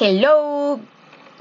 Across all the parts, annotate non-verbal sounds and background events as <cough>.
Hello,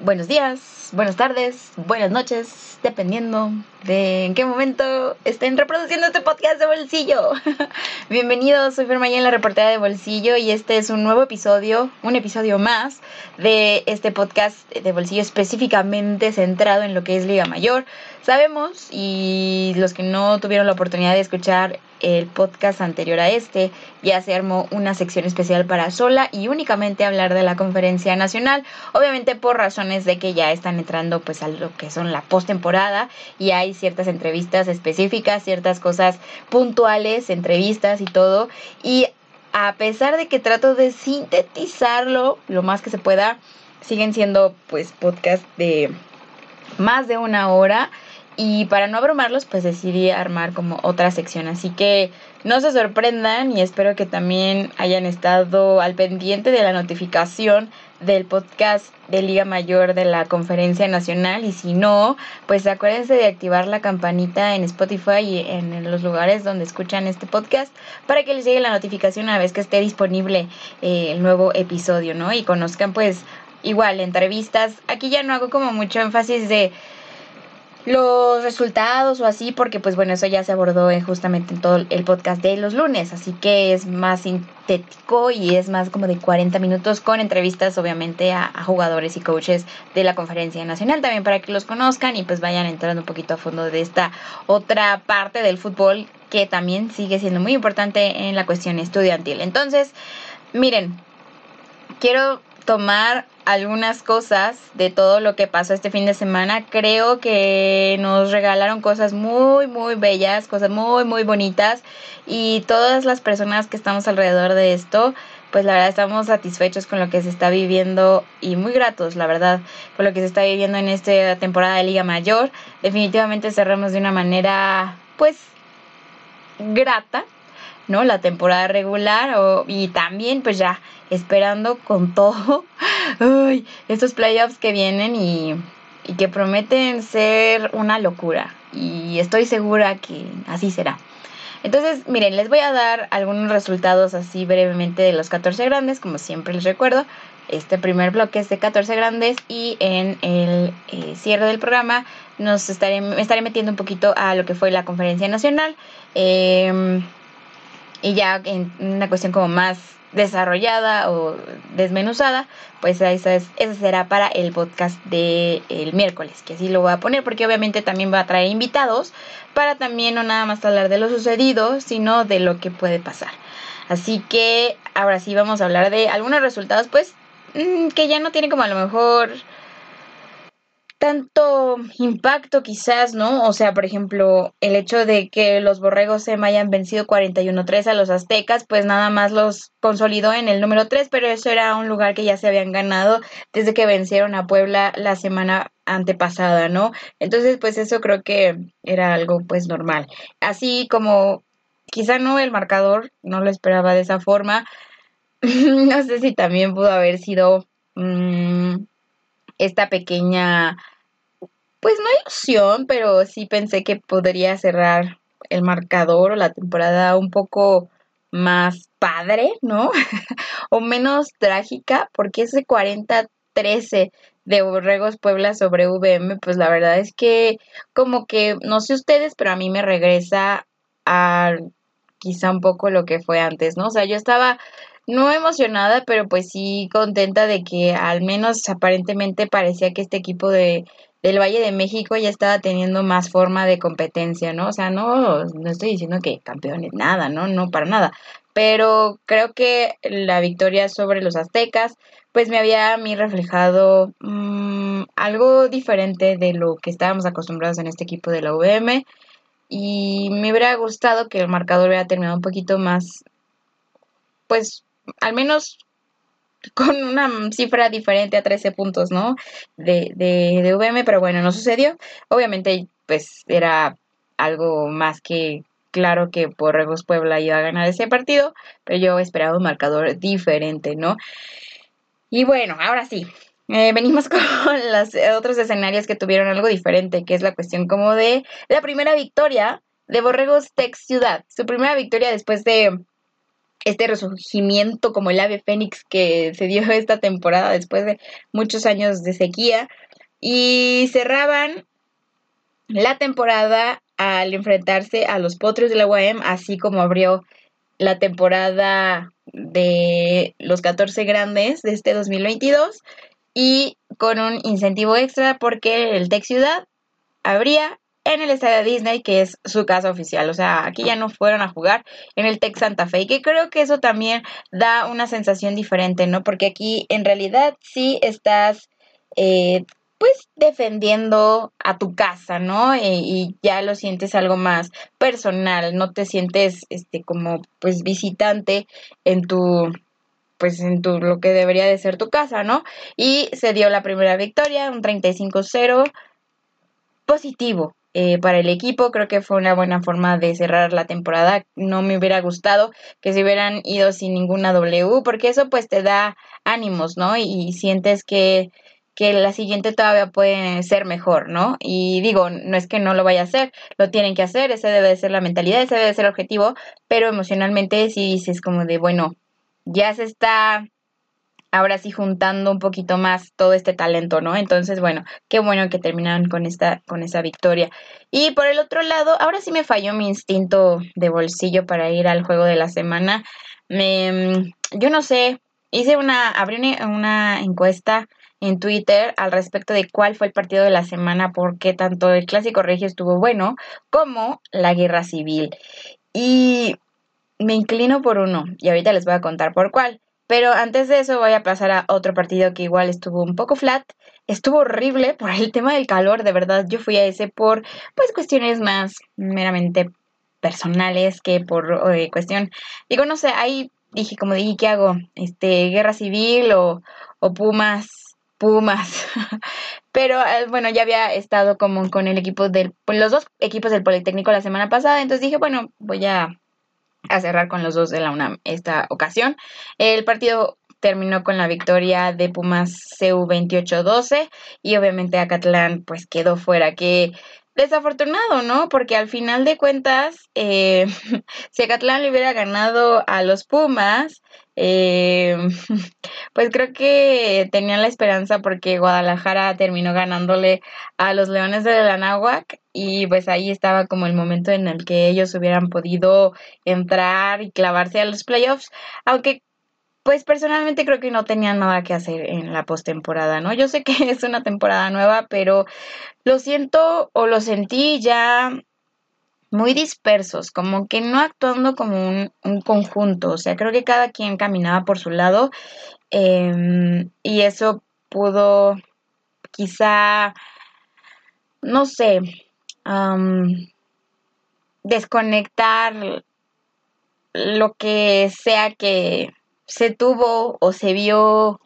buenos días, buenas tardes, buenas noches, dependiendo de en qué momento estén reproduciendo este podcast de bolsillo. <laughs> Bienvenidos, soy en la reportera de bolsillo y este es un nuevo episodio, un episodio más de este podcast de bolsillo específicamente centrado en lo que es Liga Mayor. Sabemos, y los que no tuvieron la oportunidad de escuchar el podcast anterior a este, ya se armó una sección especial para sola y únicamente hablar de la conferencia nacional, obviamente por razones de que ya están entrando pues a lo que son la postemporada y hay ciertas entrevistas específicas, ciertas cosas puntuales, entrevistas y todo, y a pesar de que trato de sintetizarlo lo más que se pueda, siguen siendo pues podcast de más de una hora y para no abrumarlos, pues decidí armar como otra sección. Así que no se sorprendan y espero que también hayan estado al pendiente de la notificación del podcast de Liga Mayor de la Conferencia Nacional. Y si no, pues acuérdense de activar la campanita en Spotify y en los lugares donde escuchan este podcast para que les llegue la notificación una vez que esté disponible eh, el nuevo episodio, ¿no? Y conozcan pues igual entrevistas. Aquí ya no hago como mucho énfasis de los resultados o así, porque pues bueno, eso ya se abordó en, justamente en todo el podcast de los lunes, así que es más sintético y es más como de 40 minutos con entrevistas obviamente a, jugadores y coaches de la conferencia nacional también para que los conozcan y pues vayan entrando un poquito a fondo de esta otra parte del fútbol que también sigue siendo muy importante en la cuestión estudiantil. Entonces, miren, quiero tomar algunas cosas de todo lo que pasó este fin de semana. Creo que nos regalaron cosas muy, muy bellas, cosas muy, muy bonitas. Y todas las personas que estamos alrededor de esto, pues la verdad estamos satisfechos con lo que se está viviendo y muy gratos, la verdad, con lo que se está viviendo en esta temporada de Liga Mayor. Definitivamente cerramos de una manera, pues, grata ¿no? La temporada regular o, y también pues ya esperando con <laughs> todo estos playoffs que vienen y, y que prometen ser una locura y estoy segura que así será. Entonces, miren, les voy a dar algunos resultados así brevemente de los 14 grandes, como siempre les recuerdo. Este primer bloque es de 14 grandes y en el eh, cierre del programa nos estaré, me estaré metiendo un poquito a lo que fue la conferencia nacional. Eh, y ya en una cuestión como más desarrollada o desmenuzada, pues esa, es, esa será para el podcast del el miércoles, que así lo voy a poner, porque obviamente también va a traer invitados para también no nada más hablar de lo sucedido, sino de lo que puede pasar. Así que ahora sí vamos a hablar de algunos resultados, pues, mm, que ya no tienen como a lo mejor tanto impacto quizás, ¿no? O sea, por ejemplo, el hecho de que los borregos se hayan vencido 41-3 a los aztecas, pues nada más los consolidó en el número 3, pero eso era un lugar que ya se habían ganado desde que vencieron a Puebla la semana antepasada, ¿no? Entonces, pues eso creo que era algo pues normal. Así como quizá no el marcador, no lo esperaba de esa forma. <laughs> no sé si también pudo haber sido mmm, esta pequeña pues no ilusión, pero sí pensé que podría cerrar el marcador o la temporada un poco más padre, ¿no? <laughs> o menos trágica, porque ese 40-13 de Borregos Puebla sobre VM, pues la verdad es que como que, no sé ustedes, pero a mí me regresa a quizá un poco lo que fue antes, ¿no? O sea, yo estaba no emocionada, pero pues sí contenta de que al menos aparentemente parecía que este equipo de del Valle de México ya estaba teniendo más forma de competencia, ¿no? O sea, no, no estoy diciendo que campeones, nada, ¿no? No para nada. Pero creo que la victoria sobre los aztecas, pues me había a mí reflejado mm, algo diferente de lo que estábamos acostumbrados en este equipo de la UVM. Y me hubiera gustado que el marcador hubiera terminado un poquito más, pues, al menos con una cifra diferente a 13 puntos, ¿no? De, de, de VM, pero bueno, no sucedió. Obviamente, pues era algo más que claro que Borregos Puebla iba a ganar ese partido, pero yo esperaba un marcador diferente, ¿no? Y bueno, ahora sí, eh, venimos <laughs> con los otros escenarios que tuvieron algo diferente, que es la cuestión como de la primera victoria de Borregos Tech Ciudad, su primera victoria después de este resurgimiento como el ave fénix que se dio <laughs> esta temporada después de muchos años de sequía. Y cerraban la temporada al enfrentarse a los Potros de la UAM, así como abrió la temporada de los 14 grandes de este 2022 y con un incentivo extra porque el Tech Ciudad abría en el estadio Disney, que es su casa oficial. O sea, aquí ya no fueron a jugar en el Tech Santa Fe. Que creo que eso también da una sensación diferente, ¿no? Porque aquí en realidad sí estás, eh, pues, defendiendo a tu casa, ¿no? Eh, y ya lo sientes algo más personal. No te sientes, este, como, pues, visitante en tu pues en tu lo que debería de ser tu casa, ¿no? Y se dio la primera victoria, un 35-0 positivo, eh, para el equipo. Creo que fue una buena forma de cerrar la temporada. No me hubiera gustado que se hubieran ido sin ninguna W, porque eso pues te da ánimos, ¿no? Y, sientes que, que la siguiente todavía puede ser mejor, ¿no? Y digo, no es que no lo vaya a hacer, lo tienen que hacer, ese debe de ser la mentalidad, ese debe de ser el objetivo, pero emocionalmente sí dices como de, bueno, ya se está ahora sí juntando un poquito más todo este talento, ¿no? Entonces, bueno, qué bueno que terminaron con esta, con esa victoria. Y por el otro lado, ahora sí me falló mi instinto de bolsillo para ir al juego de la semana. Me, yo no sé, hice una, abrí una, encuesta en Twitter al respecto de cuál fue el partido de la semana, porque tanto el clásico regio estuvo bueno como la guerra civil. Y me inclino por uno, y ahorita les voy a contar por cuál. Pero antes de eso voy a pasar a otro partido que igual estuvo un poco flat. Estuvo horrible por el tema del calor, de verdad. Yo fui a ese por pues cuestiones más meramente personales que por eh, cuestión. Digo, no sé, ahí dije, como dije, ¿qué hago? Este, guerra civil o, o Pumas, Pumas. <laughs> Pero eh, bueno, ya había estado como con el equipo del, los dos equipos del Politécnico la semana pasada, entonces dije, bueno, voy a a cerrar con los dos de la UNAM esta ocasión. El partido terminó con la victoria de Pumas CU 28-12 y obviamente Acatlán pues quedó fuera, que desafortunado, ¿no? Porque al final de cuentas, eh, <laughs> si Acatlán le hubiera ganado a los Pumas, eh, <laughs> pues creo que tenían la esperanza porque Guadalajara terminó ganándole a los Leones de la Náhuac y pues ahí estaba como el momento en el que ellos hubieran podido entrar y clavarse a los playoffs, aunque pues personalmente creo que no tenían nada que hacer en la postemporada, ¿no? Yo sé que <laughs> es una temporada nueva, pero lo siento o lo sentí ya muy dispersos, como que no actuando como un, conjunto, o sea, creo que cada quien caminaba por su lado em, y eso pudo quizá, no sé, desconectar lo que sea que se tuvo o se vio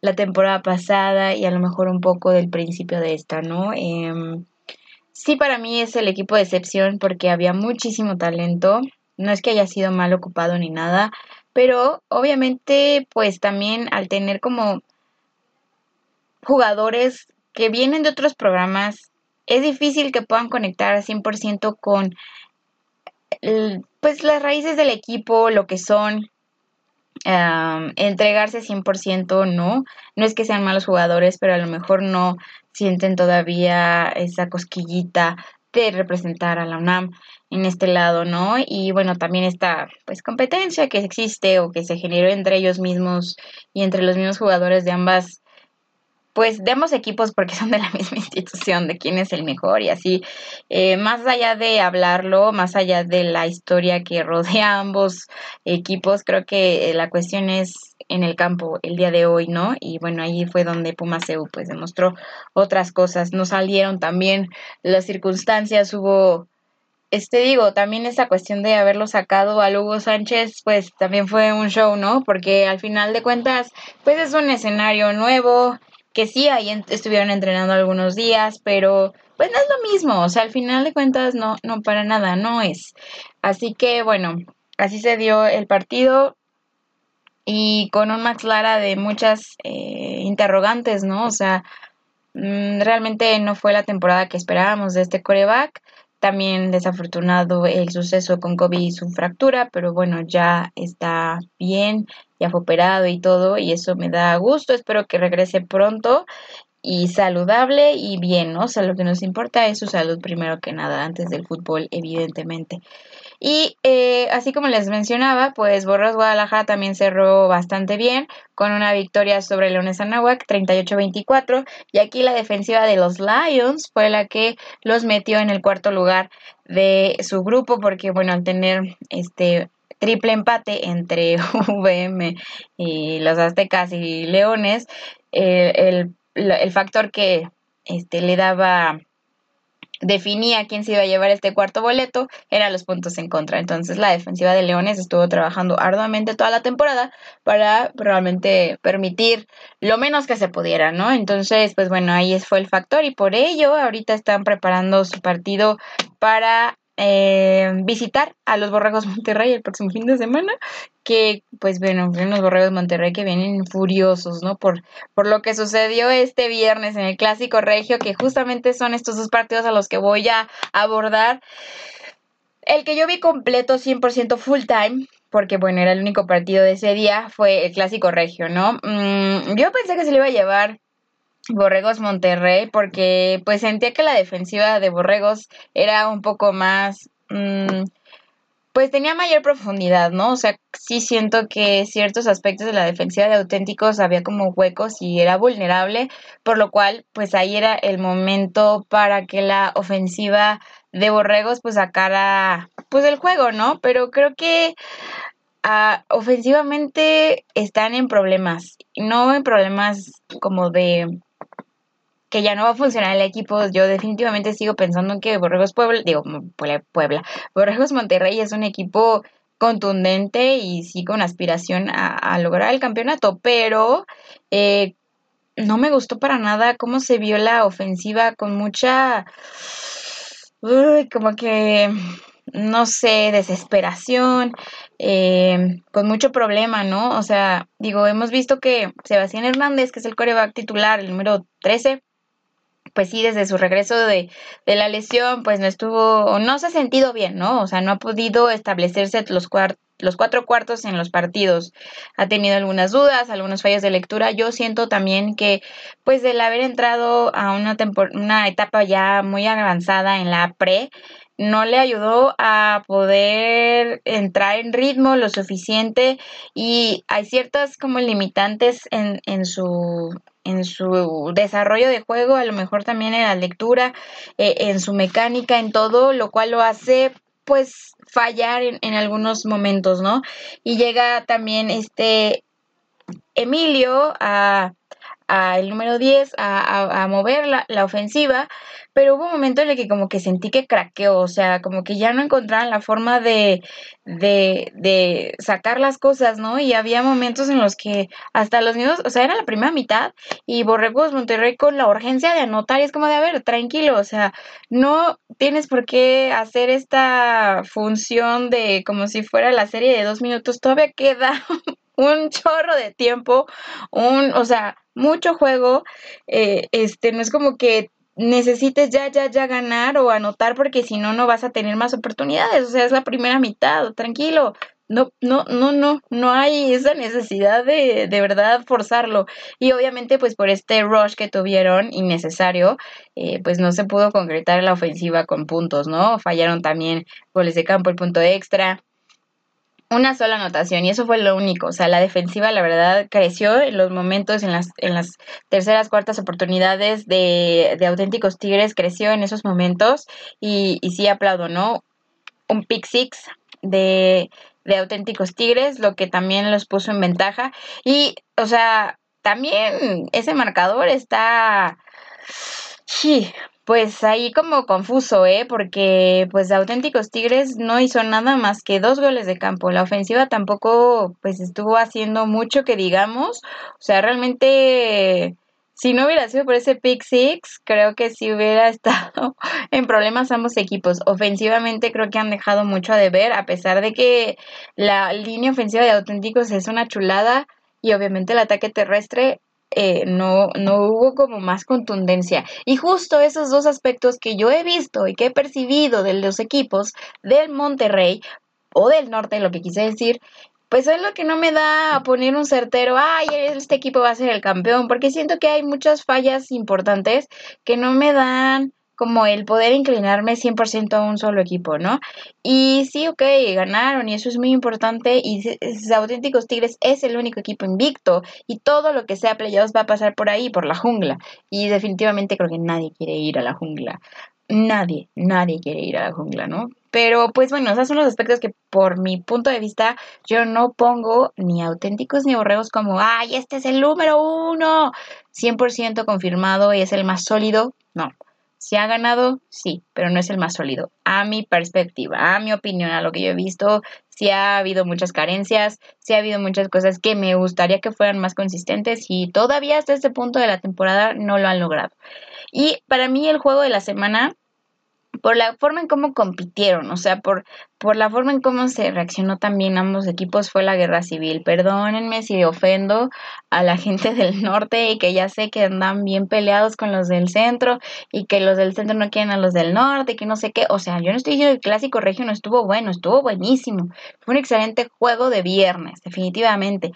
la temporada pasada y a lo mejor un poco del principio de esta, ¿no? Em, Sí, para mí es el equipo de excepción porque había muchísimo talento. No es que haya sido mal ocupado ni nada, pero obviamente pues también al tener como jugadores que vienen de otros programas, es difícil que puedan conectar al 100% con pues las raíces del equipo, lo que son, entregarse 100%, no. No es que sean malos jugadores, pero a lo mejor no sienten todavía esa cosquillita de representar a la UNAM en este lado, ¿no? Y bueno, también esta pues competencia que existe o que se generó entre ellos mismos y entre los mismos jugadores de ambas pues de ambos equipos porque <laughs> son de la misma institución, de quién es el mejor y así, eh, más allá de hablarlo, más allá de la historia que rodea a ambos equipos, creo que eh, la cuestión es en el campo el día de hoy, ¿no? Y bueno, ahí fue donde Pumaseu pues demostró otras cosas, no salieron también las circunstancias, hubo este digo, también esa cuestión de haberlo sacado a Hugo Sánchez, pues también fue un show, ¿no? Porque al final de cuentas, pues es un escenario nuevo, que sí, ahí estuvieron entrenando algunos días, pero pues no es lo mismo, o sea, al final de cuentas no, no para nada, no es. Así que bueno, así se dio el partido y con un Max Lara de muchas eh, interrogantes, ¿no? O sea, mm, realmente no fue la temporada que esperábamos de este coreback, También desafortunado el suceso con Kobe y su fractura, pero bueno, ya está bien, ya fue operado y todo, y eso me da gusto. Espero que regrese pronto y saludable y bien, ¿no? O sea, lo que nos importa es su salud primero que nada, antes del fútbol, evidentemente. Y eh, así como les mencionaba, pues Borros Guadalajara también cerró bastante bien con una victoria sobre Leones Anahuac 38-24 y aquí la defensiva de los Lions fue la que los metió en el cuarto lugar de su grupo porque bueno, al tener este triple empate entre <laughs> VM y los Aztecas y Leones, el, el factor que este, le daba definía quién se iba a llevar este cuarto boleto, eran los puntos en contra. Entonces la defensiva de Leones estuvo trabajando arduamente toda la temporada para realmente permitir lo menos que se pudiera, ¿no? Entonces, pues bueno, ahí fue el factor y por ello ahorita están preparando su partido para eh, visitar a los Borregos Monterrey el próximo fin de semana, que pues bueno, los Borregos Monterrey que vienen furiosos, ¿no? Por, por lo que sucedió este viernes en el Clásico Regio, que justamente son estos dos partidos a los que voy a abordar. El que yo vi completo 100% full time, porque bueno, era el único partido de ese día, fue el Clásico Regio, ¿no? Mm, yo pensé que se le iba a llevar Borregos Monterrey porque pues sentía que la defensiva de Borregos era un poco más mm, pues tenía mayor profundidad, ¿no? O sea, sí siento que ciertos aspectos de la defensiva de auténticos había como huecos y era vulnerable, por lo cual pues ahí era el momento para que la ofensiva de Borregos pues sacara pues el juego, ¿no? Pero creo que ah, ofensivamente están en problemas, no en problemas como de que ya no va a funcionar el equipo. Yo definitivamente sigo pensando en que Borregos Puebla, digo, Puebla, Borregos Monterrey es un equipo contundente y sí con aspiración a, lograr el campeonato, pero eh, no me gustó para nada cómo se vio la ofensiva con mucha, como que, no sé, desesperación, eh, con mucho problema, ¿no? O sea, digo, hemos visto que Sebastián Hernández, que es el coreback titular, el número 13, pues sí, desde su regreso de, de, la lesión, pues no estuvo, no se ha sentido bien, ¿no? O sea, no ha podido establecerse los, los cuatro cuartos en los partidos. Ha tenido algunas dudas, algunos fallos de lectura. Yo siento también que, pues, del haber entrado a una, una etapa ya muy avanzada en la pre, no le ayudó a poder entrar en ritmo lo suficiente y hay ciertas como limitantes en, en su en su desarrollo de juego, a lo mejor también en la lectura, eh, en su mecánica, en todo, lo cual lo hace pues fallar en, en algunos momentos, ¿no? Y llega también este Emilio a el número 10 a, a, mover la, la, ofensiva, pero hubo un momento en el que como que sentí que craqueó, o sea, como que ya no encontraban la forma de, de, de sacar las cosas, ¿no? Y había momentos en los que hasta los mismos, o sea, era la primera mitad y Borregos Monterrey con la urgencia de anotar y es como de, a ver, tranquilo, o sea, no tienes por qué hacer esta función de como si fuera la serie de dos minutos, todavía queda un chorro de tiempo, un, o sea, mucho juego, eh, este, no es como que necesites ya, ya, ya ganar o anotar porque si no, no vas a tener más oportunidades, o sea, es la primera mitad, tranquilo, no, no, no, no, no hay esa necesidad de, de verdad forzarlo. Y obviamente, pues por este rush que tuvieron innecesario, eh, pues no se pudo concretar la ofensiva con puntos, ¿no? Fallaron también goles de campo, el punto extra una sola anotación y eso fue lo único. O sea, la defensiva, la verdad, creció en los momentos, en las, en las terceras, cuartas oportunidades de, de auténticos Tigres, creció en esos momentos y, y sí aplaudo, ¿no? Un pick six de, de auténticos Tigres, lo que también los puso en ventaja. Y, o sea, también ese marcador está... Sí, pues ahí como confuso, ¿eh? Porque pues Auténticos Tigres no hizo nada más que dos goles de campo. La ofensiva tampoco pues estuvo haciendo mucho que digamos. O sea, realmente si no hubiera sido por ese pick six, creo que sí hubiera <laughs> estado en problemas ambos equipos. Ofensivamente creo que han dejado mucho a deber, a pesar de que la línea ofensiva de Auténticos es una chulada y obviamente el ataque terrestre eh, no, no hubo como más contundencia. Y justo esos dos aspectos que yo he visto y que he percibido de los equipos del Monterrey o del norte, lo que quise decir, pues es lo que no me da a poner un certero, ay, este equipo va a ser el campeón, porque siento que hay muchas fallas importantes que no me dan como el poder inclinarme 100% a un solo equipo, ¿no? Y sí, ok, ganaron y eso es muy importante y Auténticos Tigres es el único equipo invicto y todo lo que sea playoffs va a pasar por ahí, por la jungla. Y definitivamente creo que nadie quiere ir a la jungla. Nadie, nadie quiere ir a la jungla, ¿no? Pero pues bueno, esos son los aspectos que por mi punto de vista yo no pongo ni auténticos ni borregos como, ay, este es el número uno, 100% confirmado y es el más sólido. No, si ha ganado, sí, pero no es el más sólido. A mi perspectiva, a mi opinión, a lo que yo he visto, sí ha habido muchas carencias, sí ha habido muchas cosas que me gustaría que fueran más consistentes y todavía hasta este punto de la temporada no lo han logrado. Y para mí el juego de la semana por la forma en cómo compitieron, o sea, por, por la forma en cómo se reaccionó también ambos equipos fue la guerra civil. Perdónenme si ofendo a la gente <laughs> del norte y que ya sé que andan bien peleados con los del centro y que los del centro no quieren a los del norte y que no sé qué. O sea, yo no estoy diciendo que el clásico regio no estuvo bueno, estuvo buenísimo. Fue un excelente juego de viernes, definitivamente.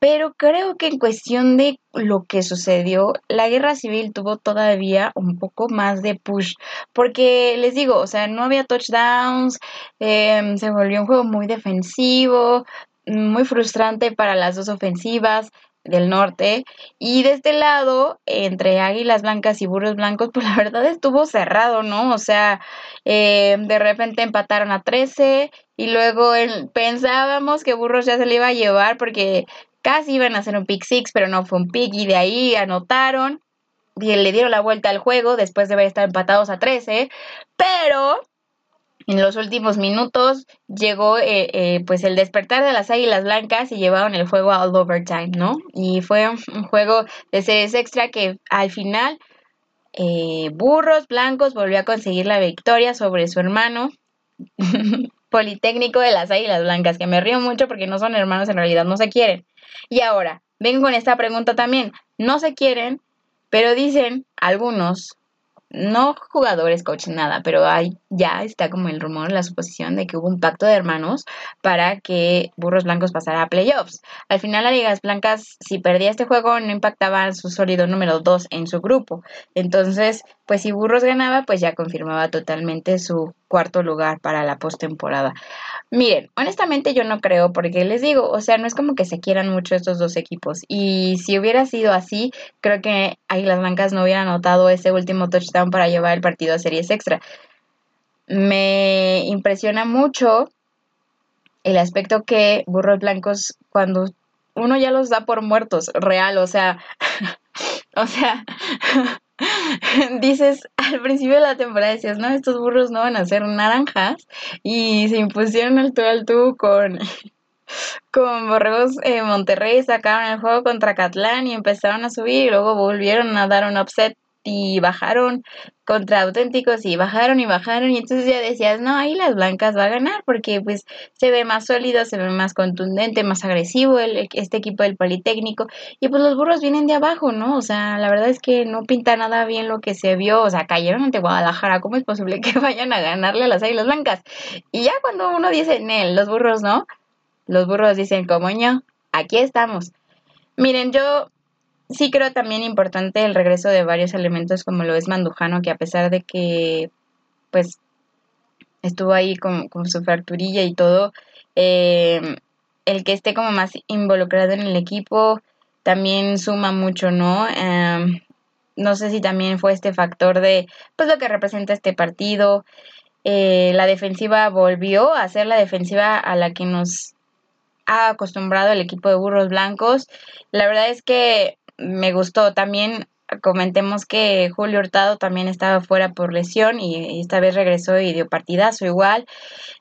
Pero creo que en cuestión de lo que sucedió, la guerra civil tuvo todavía un poco más de push. Porque les digo, o sea, no había touchdowns, em, se volvió un juego muy defensivo, muy frustrante para las dos ofensivas del norte. Y de este lado, entre Águilas Blancas y Burros Blancos, pues la verdad estuvo cerrado, ¿no? O sea, em, de repente empataron a 13 y luego pensábamos que Burros ya se le iba a llevar porque Casi iban a hacer un pick six, pero no fue un pick y de ahí anotaron. Y le dieron la vuelta al juego después de haber estado empatados a 13. Pero en los últimos minutos llegó eh, eh, pues el despertar de las águilas blancas y llevaron el juego al overtime, ¿no? Y fue un juego de series extra que al final eh, Burros Blancos volvió a conseguir la victoria sobre su hermano <laughs> Politécnico de las Águilas Blancas, que me río mucho porque no son hermanos, en realidad no se quieren. Y ahora, vengo con esta pregunta también. No se quieren, pero dicen algunos, no jugadores, coach, nada, pero hay, ya está como el rumor, la suposición de que hubo un pacto de hermanos para que Burros Blancos pasara a playoffs. Al final, las Ligas Blancas, si perdía este juego, no impactaba su sólido número 2 en su grupo. Entonces, pues si Burros ganaba, pues ya confirmaba totalmente su cuarto lugar para la postemporada. Miren, honestamente yo no creo, porque les digo, o sea, no es como que se quieran mucho estos dos equipos. Y si hubiera sido así, creo que Águilas Blancas no hubieran anotado ese último touchdown para llevar el partido a series extra. Me impresiona mucho el aspecto que Burros Blancos, cuando uno ya los da por muertos, real, o sea, <laughs> o sea, <laughs> <laughs> dices, al principio de la temporada decías, no, estos burros no van a ser naranjas y se impusieron al tú al tú con, <laughs> con Borregos eh, Monterrey, sacaron el juego contra Catlán y empezaron a subir y luego volvieron a dar un upset y bajaron contra auténticos y bajaron y bajaron y entonces ya decías, no, ahí las blancas va a ganar porque pues se ve más sólido, se ve más contundente, más agresivo el, este equipo del Politécnico y pues los burros vienen de abajo, ¿no? O sea, la verdad es que no pinta nada bien lo que se vio, o sea, cayeron ante Guadalajara, ¿cómo es posible que <laughs> vayan a ganarle a las Águilas Blancas? Y ya cuando uno dice, Nel, los burros no, los burros dicen, como yo, aquí estamos. Miren, yo sí creo también importante el regreso de varios elementos como lo es Mandujano, que a pesar de que pues estuvo ahí con, su fracturilla y todo, eh, el que esté como más involucrado en el equipo también suma mucho, ¿no? Em, no sé si también fue este factor de pues lo que representa este partido. Eh, la defensiva volvió a ser la defensiva a la que nos ha acostumbrado el equipo de burros blancos. La verdad es que me gustó. También comentemos que Julio Hurtado también estaba fuera por lesión y esta vez regresó y dio partidazo igual.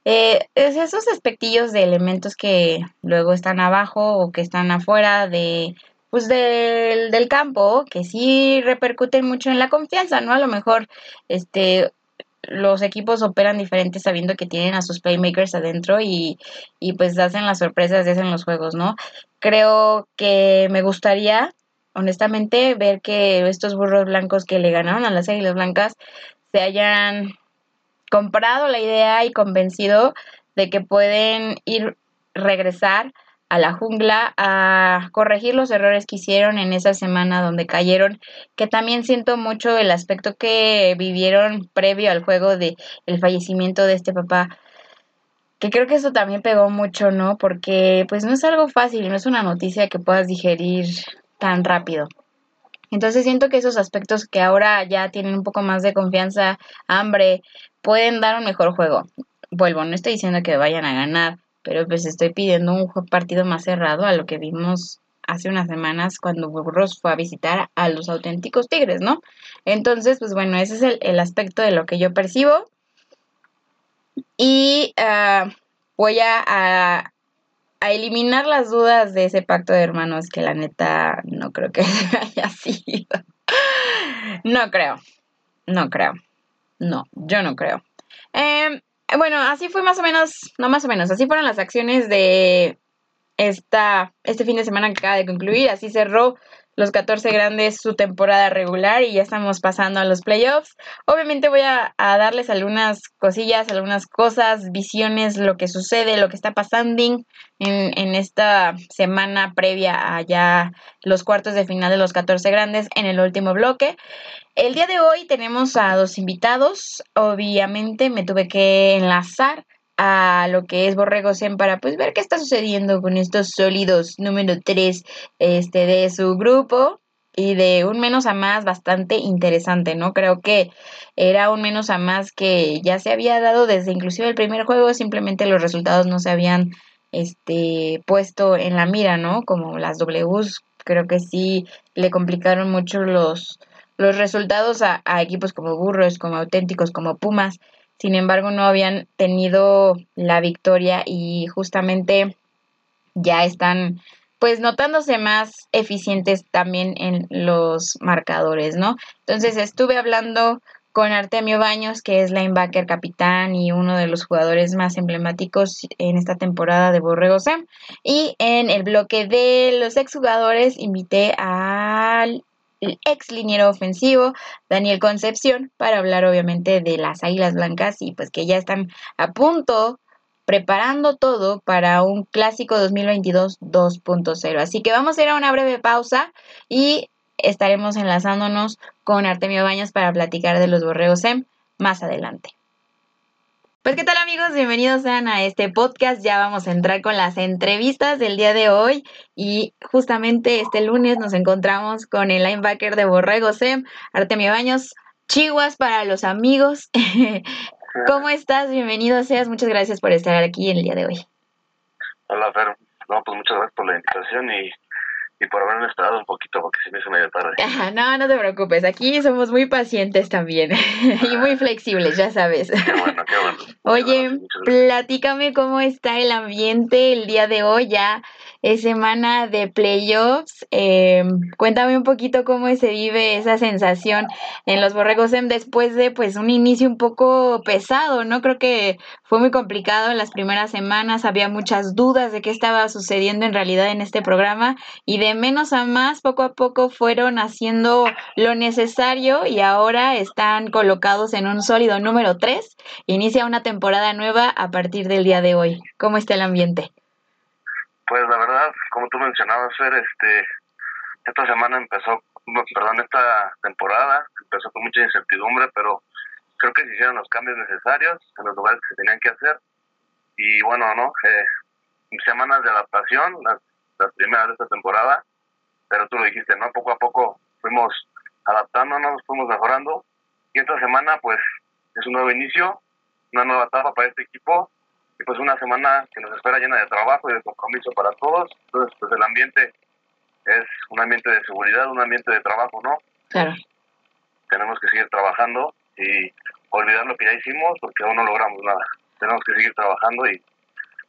Eh, es esos aspectillos de elementos que luego están abajo o que están afuera de pues del, del campo que sí repercuten mucho en la confianza, ¿no? A lo mejor este los equipos operan diferentes sabiendo que tienen a sus playmakers adentro y, y pues hacen las sorpresas hacen los juegos, ¿no? Creo que me gustaría honestamente, ver que estos burros blancos que le ganaron a las águilas blancas se hayan comprado la idea y convencido de que pueden ir, regresar a la jungla a corregir los errores que hicieron en esa semana donde cayeron, que también siento mucho el aspecto que vivieron previo al juego de el fallecimiento de este papá, que creo que eso también pegó mucho, ¿no? Porque pues no es algo fácil, no es una noticia que puedas digerir tan rápido. Entonces siento que esos aspectos que ahora ya tienen un poco más de confianza, hambre, pueden dar un mejor juego. Vuelvo, no estoy diciendo que vayan a ganar, pero pues estoy pidiendo un partido más cerrado a lo que vimos hace unas semanas cuando Burros fue a visitar a los auténticos Tigres, ¿no? Entonces, pues bueno, ese es el, aspecto de lo que yo percibo. Y ah, voy a, a, eliminar las dudas de ese pacto de hermanos que la neta no creo que <laughs> haya sido. No creo, no creo, no, yo no creo. Eh, bueno, así fue más o menos, no más o menos, así fueron las acciones de esta, este fin de semana que acaba de concluir. Así cerró los 14 grandes su temporada regular y ya estamos pasando a los playoffs. Obviamente voy a, darles algunas cosillas, algunas cosas, visiones, lo que sucede, lo que está pasando en, en esta semana previa a ya los cuartos de final de los 14 grandes en el último bloque. El día de hoy tenemos a dos invitados. Obviamente me tuve que enlazar a lo que es Borrego Zen para pues ver qué está sucediendo con estos sólidos número 3 este, de su grupo y de un menos a más bastante interesante, ¿no? Creo que era un menos a más que ya se había dado desde inclusive el primer juego, simplemente los resultados no se habían este puesto en la mira, ¿no? Como las Ws, creo que sí le complicaron mucho los los resultados a, equipos como Burros, como Auténticos, como Pumas. Sin embargo, no habían tenido la victoria y justamente ya están pues notándose más eficientes también en los marcadores, ¿no? Entonces estuve hablando con Artemio Baños, que es linebacker capitán y uno de los jugadores más emblemáticos en esta temporada de Borrego Sem. Y en el bloque de los exjugadores invité al ex liniero ofensivo Daniel Concepción para hablar obviamente de las Águilas Blancas y pues que ya están a punto preparando todo para un clásico 2022 2.0. Así que vamos a ir a una breve pausa y estaremos enlazándonos con Artemio Baños para platicar de los borreos SEM más adelante. Pues qué tal amigos, bienvenidos sean a este podcast. Ya vamos a entrar con las entrevistas del día de hoy y justamente este lunes nos encontramos con el linebacker de Borrego SEM, Artemio Baños, Chihuas para los amigos. <laughs> ¿Cómo estás? Bienvenido seas, muchas gracias por estar aquí el día de hoy. Hola Fer, no, pues muchas gracias por la invitación y y por haberme esperado un poquito porque se me hizo medio tarde. no, no te preocupes, aquí somos muy pacientes también <laughs> y muy flexibles, ya sabes. Qué bueno, qué bueno. Oye, platícame cómo está el ambiente el día de hoy, ya es semana de playoffs. Eh, cuéntame un poquito cómo se vive esa sensación en los Borregos M después de pues un inicio un poco pesado, ¿no? Creo que fue muy complicado en las primeras semanas, había muchas dudas de qué estaba sucediendo en realidad en este programa y de menos a más, poco a poco fueron haciendo lo necesario y ahora están colocados en un sólido número 3. Inicia una temporada nueva a partir del día de hoy. ¿Cómo está el ambiente? Pues la verdad, como tú mencionabas, Fer, este, esta semana empezó, perdón, esta temporada empezó con mucha incertidumbre, pero creo que se hicieron los cambios necesarios en los lugares que se tenían que hacer. Y bueno, ¿no? Eh, semanas de adaptación, las las primeras de esta temporada, pero tú lo dijiste, ¿no? Poco a poco fuimos adaptándonos, fuimos mejorando y esta semana pues es un nuevo inicio, una nueva etapa para este equipo y pues una semana que nos espera llena de trabajo y de compromiso para todos, entonces pues el ambiente es un ambiente de seguridad, un ambiente de trabajo, ¿no? Claro. Tenemos que seguir trabajando y olvidar lo que ya hicimos porque aún no logramos nada. Tenemos que seguir trabajando y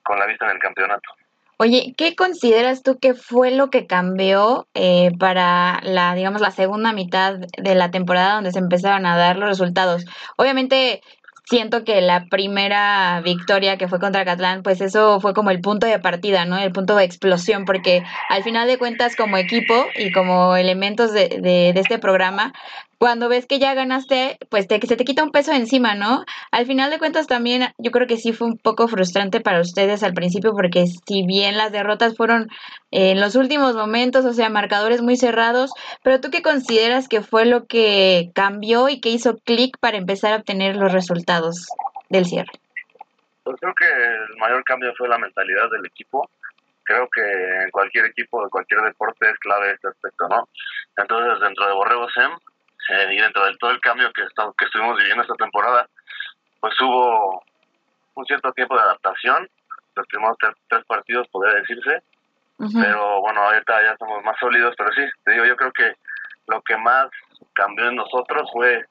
con la vista en el campeonato. Oye, ¿qué consideras tú que fue lo que cambió eh, para la, digamos, la segunda mitad de la temporada donde se empezaron a dar los resultados? Obviamente siento que la primera victoria que fue contra Catlán, pues eso fue como el punto de partida, ¿no? El punto de explosión, porque al final de cuentas como equipo y como elementos de, de, de este programa, cuando ves que ya ganaste, pues te, se te quita un peso encima, ¿no? Al final de cuentas también yo creo que sí fue un poco frustrante para ustedes al principio porque si bien las derrotas fueron en los últimos momentos, o sea, marcadores muy cerrados, pero tú qué consideras que fue lo que cambió y que hizo clic para empezar a obtener los resultados del cierre? Pues creo que el mayor cambio fue la mentalidad del equipo. Creo que en cualquier equipo de cualquier deporte es clave este aspecto, ¿no? Entonces, dentro de Borrego SEM, eh, y dentro de todo el cambio que, que estuvimos viviendo esta temporada, pues hubo un cierto tiempo de adaptación, los primeros tres, partidos, podría decirse, pero bueno, ahorita ya estamos más sólidos, pero sí, te digo, yo creo que lo que más cambió en nosotros fue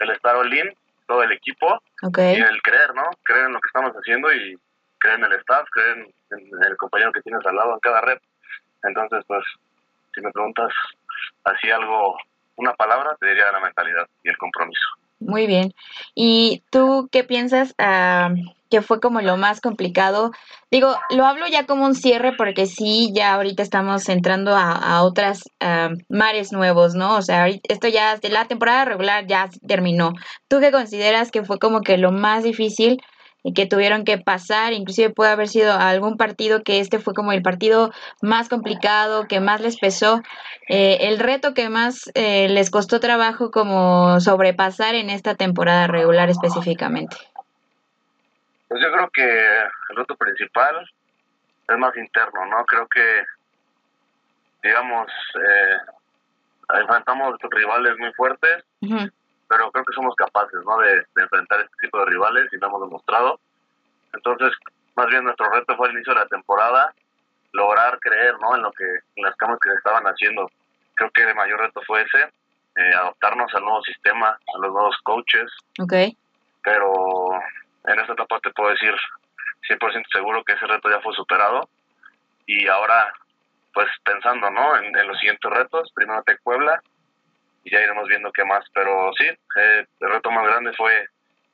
el estar all todo el equipo, y el creer, ¿no? Creer en lo que estamos haciendo y creer en el staff, creer en, en el compañero que tienes al lado en cada red. Entonces, pues, si me preguntas así algo una palabra, te diría la mentalidad y el compromiso. Muy bien. ¿Y tú qué piensas uh, que fue como lo más complicado? Digo, lo hablo ya como un cierre porque sí, ya ahorita estamos entrando a, a otras uh, mares nuevos, ¿no? O sea, esto ya, la temporada regular ya terminó. ¿Tú qué consideras que fue como que lo más difícil que tuvieron que pasar, inclusive puede haber sido algún partido que este fue como el partido más complicado, que más les pesó, eh, el reto que más eh, les costó trabajo como sobrepasar en esta temporada regular específicamente. Pues yo creo que el reto principal es más interno, ¿no? Creo que, digamos, eh, enfrentamos rivales muy fuertes pero creo que somos capaces ¿no? de, enfrentar este tipo de rivales y lo hemos demostrado. Entonces, más bien nuestro reto fue al inicio de la temporada lograr creer ¿no? en lo que en las cambios que se estaban haciendo. Creo que el mayor reto fue ese, eh, adaptarnos al nuevo sistema, a los nuevos coaches. Okay. Pero en esta etapa te puedo decir 100% seguro que ese reto ya fue superado y ahora pues pensando ¿no? en, en los siguientes retos, primero Tec Puebla, y ya iremos viendo qué más. Pero sí, eh, el reto más grande fue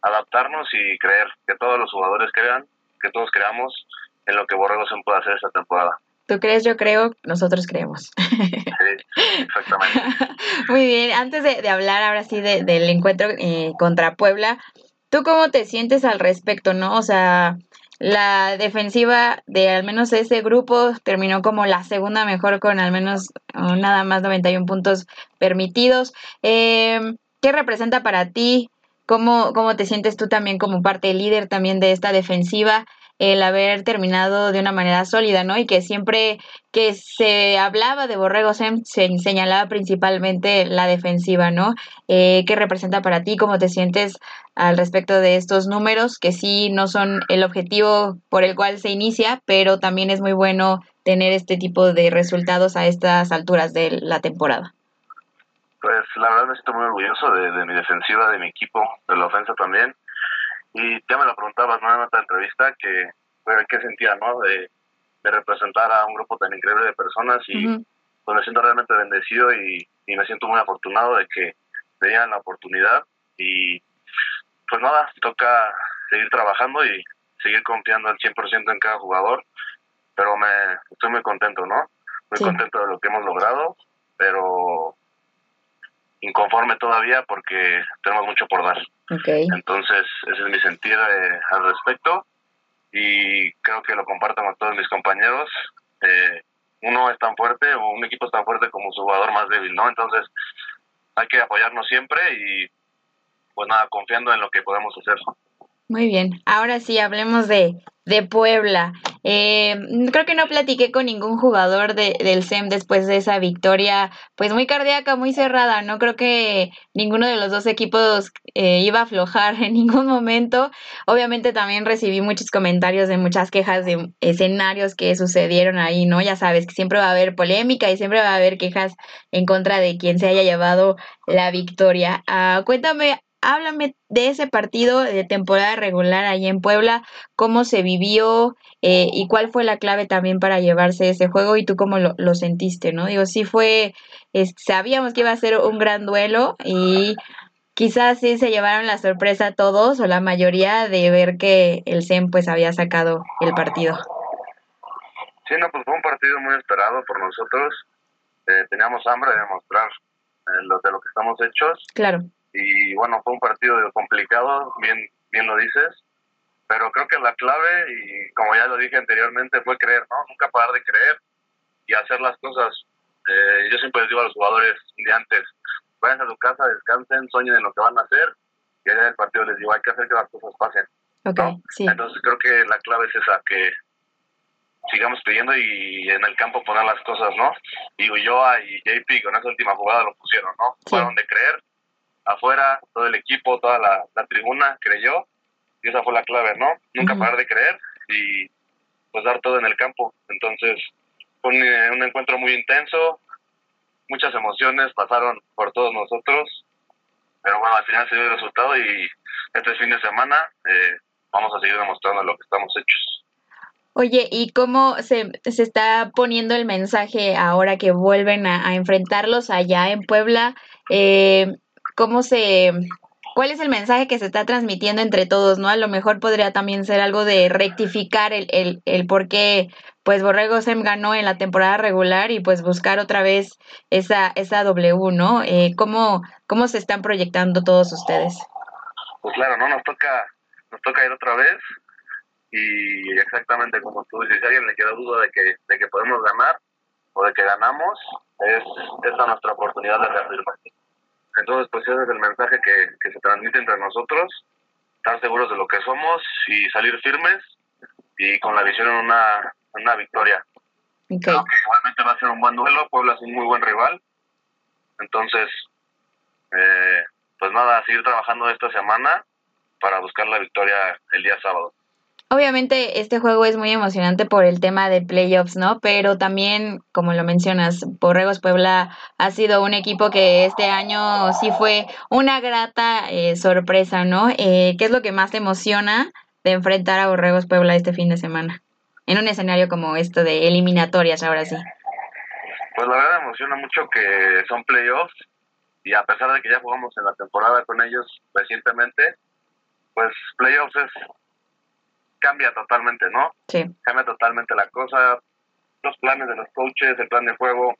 adaptarnos y creer que todos los jugadores crean, que todos creamos en lo que Borrego se puede hacer esta temporada. Tú crees, yo creo, nosotros creemos. <laughs> Sí, exactamente. <laughs> Muy bien, antes de, de hablar ahora sí de, del encuentro eh, contra Puebla, ¿tú cómo te sientes al respecto, no? O sea, la defensiva de al menos ese grupo terminó como la segunda mejor con al menos nada más 91 puntos permitidos. Eh, ¿Qué representa para ti? ¿Cómo, ¿Cómo te sientes tú también como parte líder también de esta defensiva? El haber terminado de una manera sólida, ¿no? Y que siempre que se hablaba de Borrego se, señalaba principalmente la defensiva, ¿no? Eh, ¿Qué representa para ti? ¿Cómo te sientes al respecto de estos números? Que sí no son el objetivo por el cual se inicia, pero también es muy bueno tener este tipo de resultados a estas alturas de la temporada. Pues la verdad me siento muy orgulloso de mi defensiva, de mi equipo, de la ofensa también y ya me lo preguntabas ¿no? en otra entrevista que qué sentía no de, representar a un grupo tan increíble de personas y pues me siento realmente bendecido y, me siento muy afortunado de que me dieran la oportunidad. Y pues nada toca seguir trabajando y seguir confiando al 100% en cada jugador pero me estoy muy contento no muy contento de lo que hemos logrado pero inconforme todavía porque tenemos mucho por dar. Entonces, ese es mi sentir eh, al respecto y creo que lo comparto con todos mis compañeros. Eh, uno es tan fuerte o un equipo es tan fuerte como su jugador más débil, ¿no? Entonces, hay que apoyarnos siempre y, pues nada, confiando en lo que podemos hacer. Muy bien, ahora sí hablemos de, de Puebla. Eh, creo que no platiqué con ningún jugador de, del SEM después de esa victoria, pues muy cardíaca, muy cerrada. No creo que ninguno de los dos equipos eh, iba a aflojar <laughs> en ningún momento. Obviamente también recibí muchos comentarios de muchas quejas de escenarios que sucedieron ahí, ¿no? Ya sabes que siempre va a haber polémica y siempre va a haber quejas en contra de quien se haya llevado la victoria. Uh, cuéntame háblame de ese partido de temporada regular ahí en Puebla, cómo se vivió eh, y cuál fue la clave también para llevarse ese juego y tú cómo lo, lo sentiste, ¿no? Digo, sí fue, sabíamos que iba a ser un gran duelo y quizás sí se llevaron la sorpresa todos o la mayoría de ver que el SEM pues había sacado el partido. Sí, no, pues fue un partido muy esperado por nosotros. Eh, teníamos hambre de demostrar eh, lo, de lo que estamos hechos. Claro. Y bueno, fue un partido complicado, bien, bien lo dices. Pero creo que la clave, y como ya lo dije anteriormente, fue creer, ¿no? Nunca parar de creer y hacer las cosas. Eh, yo siempre les digo a los jugadores de antes, vayan a su casa, descansen, sueñen en lo que van a hacer. Y allá en el partido les digo, hay que hacer que las cosas pasen. Entonces creo que la clave es esa, que sigamos pidiendo y en el campo poner las cosas, ¿no? Y Ulloa y JP con esa última jugada lo pusieron, ¿no? Fueron de creer. Afuera, todo el equipo, toda la, tribuna creyó y esa fue la clave, ¿no? Nunca parar de creer y pues dar todo en el campo. Entonces, fue un, eh, un, encuentro muy intenso, muchas emociones pasaron por todos nosotros, pero bueno, al final se dio el resultado y este fin de semana eh, vamos a seguir demostrando lo que estamos hechos. Oye, ¿y cómo se, se está poniendo el mensaje ahora que vuelven a, enfrentarlos allá en Puebla? Eh, ¿Cómo se, cuál es el mensaje que se está transmitiendo entre todos, no? A lo mejor podría también ser algo de rectificar el, el, el por qué, pues Borrego Sem ganó en la temporada regular y pues buscar otra vez esa, esa W, ¿no? Eh, ¿cómo, ¿Cómo se están proyectando todos ustedes? Pues claro, ¿no? Nos toca, nos toca ir otra vez y exactamente como tú dices, si alguien le queda duda de que, de que podemos ganar o de que ganamos, es esa nuestra oportunidad de reafirmar. Entonces, pues ese es el mensaje que, que se transmite entre nosotros, estar seguros de lo que somos y salir firmes y con la visión en una, una victoria. Okay. igualmente va a ser un buen duelo, Puebla es un muy buen rival. Entonces, eh, pues nada, seguir trabajando esta semana para buscar la victoria el día sábado. Obviamente este juego es muy emocionante por el tema de playoffs, ¿no? Pero también, como lo mencionas, Borregos Puebla ha sido un equipo que este año sí fue una grata eh, sorpresa, ¿no? Eh, ¿Qué es lo que más te emociona de enfrentar a Borregos Puebla este fin de semana? En un escenario como esto de eliminatorias, ahora sí. Pues la verdad me emociona mucho que son playoffs y a pesar de que ya jugamos en la temporada con ellos recientemente, pues playoffs es cambia totalmente, ¿no? Sí. Cambia totalmente la cosa, los planes de los coaches, el plan de juego,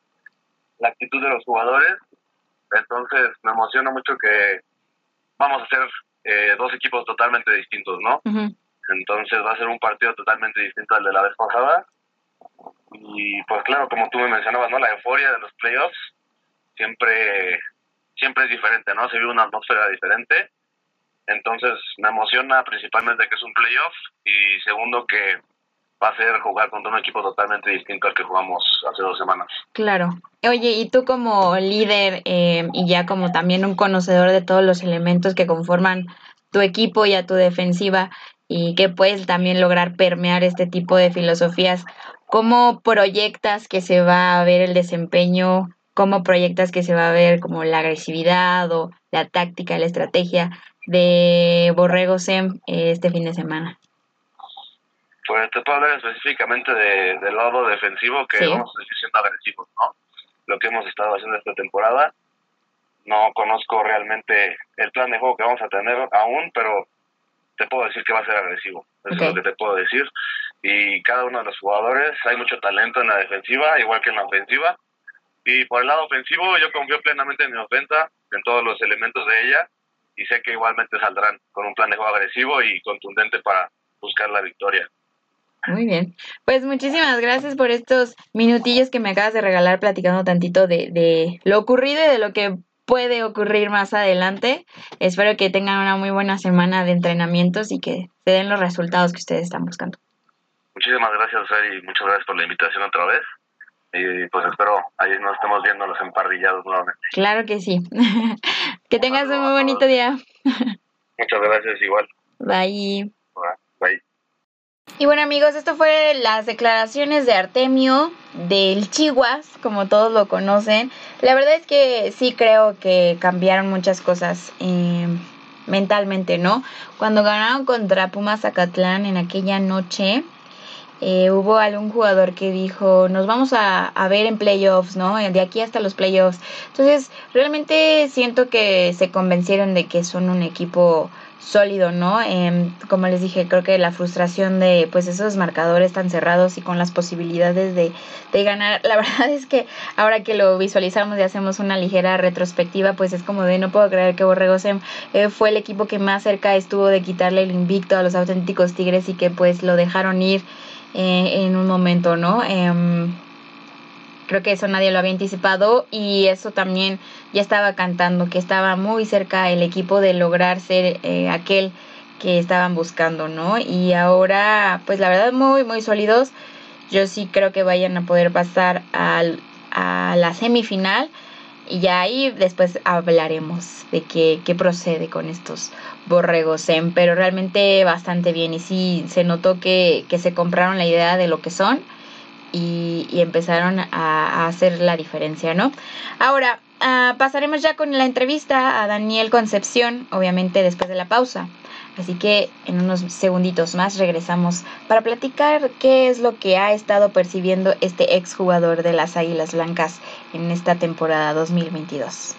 la actitud de los jugadores. Entonces me emociona mucho que vamos a ser eh, dos equipos totalmente distintos, ¿no? Entonces va a ser un partido totalmente distinto al de la vez pasada. Y pues claro, como tú me mencionabas, ¿no? La euforia de los playoffs siempre, siempre es diferente, ¿no? Se vive una atmósfera diferente entonces me emociona principalmente que es un playoff y segundo que va a ser jugar contra un equipo totalmente distinto al que jugamos hace dos semanas. Claro. Oye, y tú como líder eh, y ya como también un conocedor de todos los elementos que conforman tu equipo y a tu defensiva y que puedes también lograr permear este tipo de filosofías, ¿cómo proyectas que se va a ver el desempeño? ¿Cómo proyectas que se va a ver como la agresividad o la táctica, la estrategia de Borrego SEM este fin de semana? Pues te puedo hablar específicamente de, del lado defensivo, que vamos a seguir siendo agresivos, ¿no? Lo que hemos estado haciendo esta temporada. No conozco realmente el plan de juego que vamos a tener aún, pero te puedo decir que va a ser agresivo. Eso es lo que te puedo decir. Y cada uno de los jugadores, hay mucho talento en la defensiva, igual que en la ofensiva. Y por el lado ofensivo, yo confío plenamente en mi ofensa, en todos los elementos de ella y sé que igualmente saldrán con un plan de juego agresivo y contundente para buscar la victoria. Muy bien. Pues muchísimas gracias por estos minutillos que me acabas de regalar platicando tantito de, de lo ocurrido y de lo que puede ocurrir más adelante. Espero que tengan una muy buena semana de entrenamientos y que se den los resultados que ustedes están buscando. Muchísimas gracias, Fer, y muchas gracias por la invitación otra vez y pues espero ahí nos estemos viendo los emparrillados nuevamente. Claro que sí. <laughs> que tengas un muy bonito día. <laughs> Muchas gracias, igual. Bye. Bye. Y bueno amigos, esto fue las declaraciones de Artemio del Chihuas, como todos lo conocen. La verdad es que sí creo que cambiaron muchas cosas eh, mentalmente, ¿no? Cuando ganaron contra Pumas Zacatlán en aquella noche, eh, hubo algún jugador que dijo, nos vamos a, a, ver en playoffs, ¿no? De aquí hasta los playoffs. Entonces, realmente siento que se convencieron de que son un equipo sólido, ¿no? Eh, como les dije, creo que la frustración de pues esos marcadores tan cerrados y con las posibilidades de, de, ganar, <laughs> la verdad es que ahora que lo visualizamos y hacemos una ligera retrospectiva, pues es como de no puedo creer que Borrego eh, fue el equipo que más cerca estuvo de quitarle el invicto a los auténticos Tigres y que pues lo dejaron ir eh, en un momento, ¿no? Em, creo que eso nadie lo había anticipado y eso también ya estaba cantando, que estaba muy cerca el equipo de lograr ser eh, aquel que estaban buscando, ¿no? Y ahora, pues la verdad, muy, muy sólidos. Yo sí creo que vayan a poder pasar a la semifinal y ya ahí después hablaremos de qué, qué procede con estos borregos en, pero realmente bastante bien y sí se notó que, que se compraron la idea de lo que son y, y empezaron a, a, hacer la diferencia, ¿no? Ahora, uh, pasaremos ya con la entrevista a Daniel Concepción, obviamente después de la pausa. Así que en unos segunditos más regresamos para platicar qué es lo que ha estado percibiendo este exjugador de las Águilas Blancas en esta temporada 2022.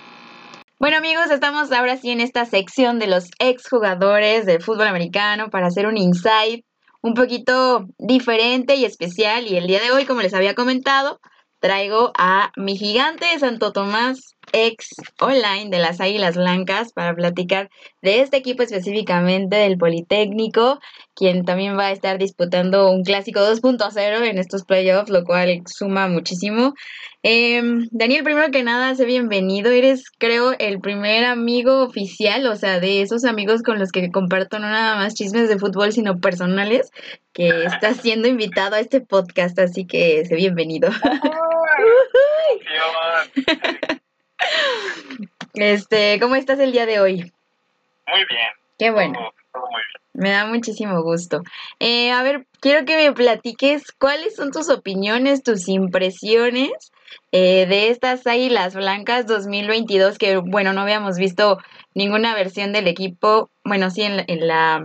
Bueno amigos, estamos ahora sí en esta sección de los exjugadores del fútbol americano para hacer un insight un poquito diferente y especial y el día de hoy, como les había comentado, traigo a mi gigante de Santo Tomás, ex online de las Águilas Blancas, para platicar de este equipo específicamente del Politécnico, quien también va a estar disputando un clásico 2.0 en estos playoffs, lo cual suma muchísimo. Eh, Daniel, primero que nada, sé bienvenido. Eres, creo, el primer amigo oficial, o sea, de esos amigos con los que comparto no nada más chismes de fútbol, sino personales, que está <laughs> siendo invitado a este podcast, así que sé bienvenido. <laughs> este, ¿cómo estás el día de hoy? Muy bien. Qué bueno. Todo, todo muy bien. Me da muchísimo gusto. Eh, a ver, quiero que me platiques cuáles son tus opiniones, tus impresiones eh, de estas Águilas Blancas 2022, que bueno, no habíamos visto ninguna versión del equipo, bueno, sí en la, en la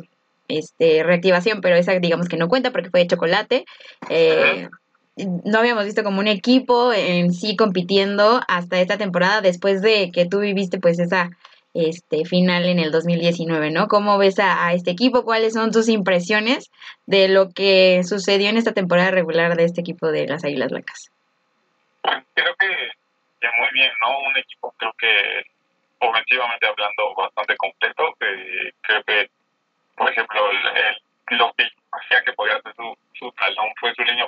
este, reactivación, pero esa digamos que no cuenta porque fue de chocolate. Eh, no habíamos visto como un equipo en sí compitiendo hasta esta temporada después de que tú viviste pues esa este final en el 2019, ¿no? ¿Cómo ves a, a, este equipo? ¿Cuáles son tus impresiones de lo que sucedió en esta temporada regular de este equipo de las Águilas Blancas? Pues creo que, que muy bien, ¿no? Un equipo creo que ofensivamente hablando bastante completo, que creo que, por ejemplo, el, el, lo que hacía que podía hacer su, su talón fue su línea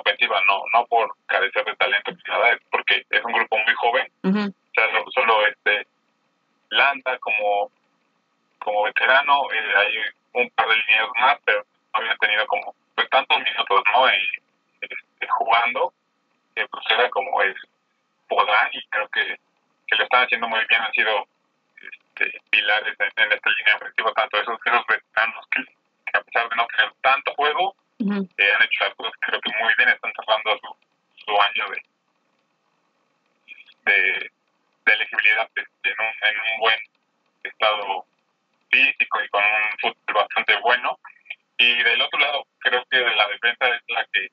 no no por carecer de talento, nada, porque es un grupo muy joven, uh -huh. o sea, solo, solo este Landa como, como veterano, eh, hay un par de líneas más, pero no habían tenido como pues, tantos minutos ¿no? Eh, este, jugando, que pues era como es Podrán y creo que, que lo están haciendo muy bien, han sido este, pilares en, en, esta línea ofensiva, tanto esos, esos veteranos que, que, a pesar de no tener tanto juego, uh -huh. eh, han hecho las cosas creo que muy bien, están cerrando su, su año de, de de elegibilidad en un, en un buen estado físico y con un fútbol bastante bueno. Y del otro lado, creo que de la defensa es la que,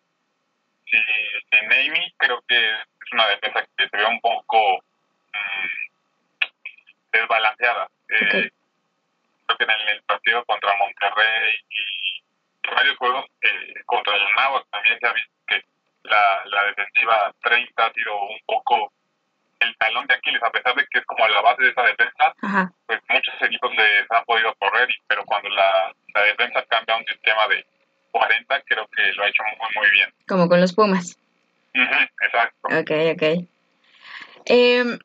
si, si Navy, creo que es una defensa que se ve un poco mmm, desbalanceada. Okay. Eh, creo que en el, el, partido contra Monterrey y varios juegos eh, contra Yanagua también se ha visto que la, la defensiva 30 ha sido un poco el talón de Aquiles, a pesar de que es como la base de esa defensa, Ajá. pues muchos equipos les han podido correr, pero cuando la, la defensa cambia a un sistema de 40, creo que lo ha hecho muy, muy bien. Como con los Pumas. Uh -huh, exacto. Ok, ok. Eh,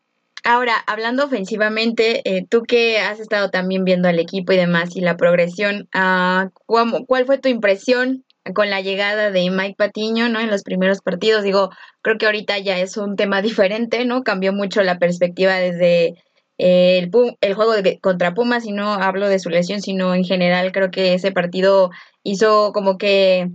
ahora, hablando ofensivamente, eh, tú que has estado también viendo al equipo y demás y la progresión, uh, ¿cuál, ¿cuál fue tu impresión con la llegada de Mike Patiño, ¿no? En los primeros partidos, digo, creo que ahorita ya es un tema <laughs> diferente, ¿no? Cambió mucho la perspectiva desde eh, el, el, juego de, contra Pumas, y no hablo de su lesión, sino en general creo que ese partido hizo como que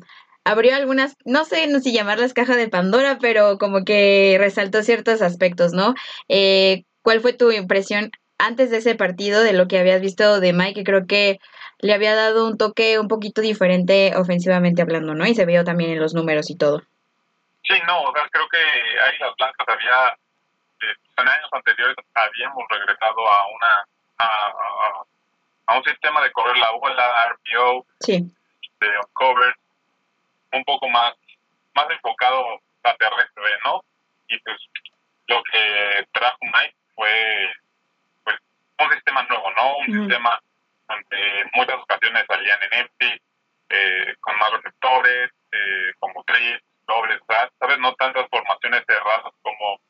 abrió algunas, no sé no si llamarlas caja de Pandora, pero como que resaltó ciertos aspectos, ¿no? Eh, ¿Cuál fue tu impresión antes de ese partido, de lo que habías visto de Mike, creo que le había dado un toque un poquito diferente ofensivamente hablando, ¿no? Y se vio también en los números y todo. Sí, no, o sea, creo que ahí las blancas había, eh, en años anteriores habíamos regresado a una, a, a, un sistema de correr la bola, RPO, sí. de cover, un poco más, más enfocado a terrestre, ¿no? Y pues lo que trajo Mike fue pues un sistema nuevo, ¿no? Un sistema donde en muchas ocasiones salían en empty, eh, con más receptores, eh, como tres, dobles, ¿sabes? No tantas formaciones cerradas como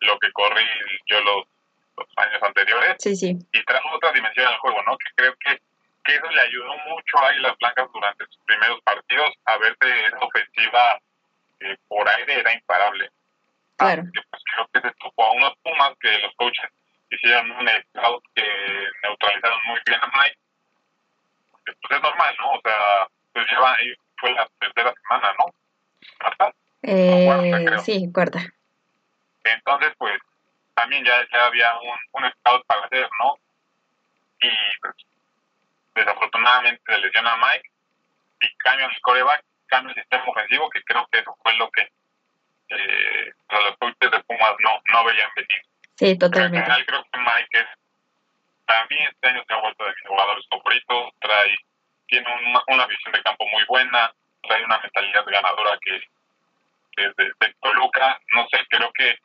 lo que corrí yo los, los años anteriores. Sí, sí. Y trajo otra dimensión al juego, ¿no? Que creo que, que eso le ayudó mucho a las Blancas durante sus primeros partidos a verse esa ofensiva eh, por aire era imparable. Claro. pues, creo que se tocó a unos Pumas que los coaches hicieron un scout que neutralizaron muy bien a Mike. Pues es normal, ¿no? O sea, pues lleva, fue la tercera semana, ¿no? Eh, sí, cuarta. Entonces, pues, también ya, ya había un, un scout para hacer, ¿no? Y pues, desafortunadamente se lesiona a Mike y cambian el coreback, cambia el sistema ofensivo, que creo que eso fue lo que eh, los coaches de Pumas no, no veían venir. Sí, totalmente. Pero al final creo que Mike es, también este año se ha vuelto de mis jugadores favoritos, trae, tiene una, una visión de campo muy buena, trae una mentalidad ganadora que, que de, de, Toluca, no sé, creo que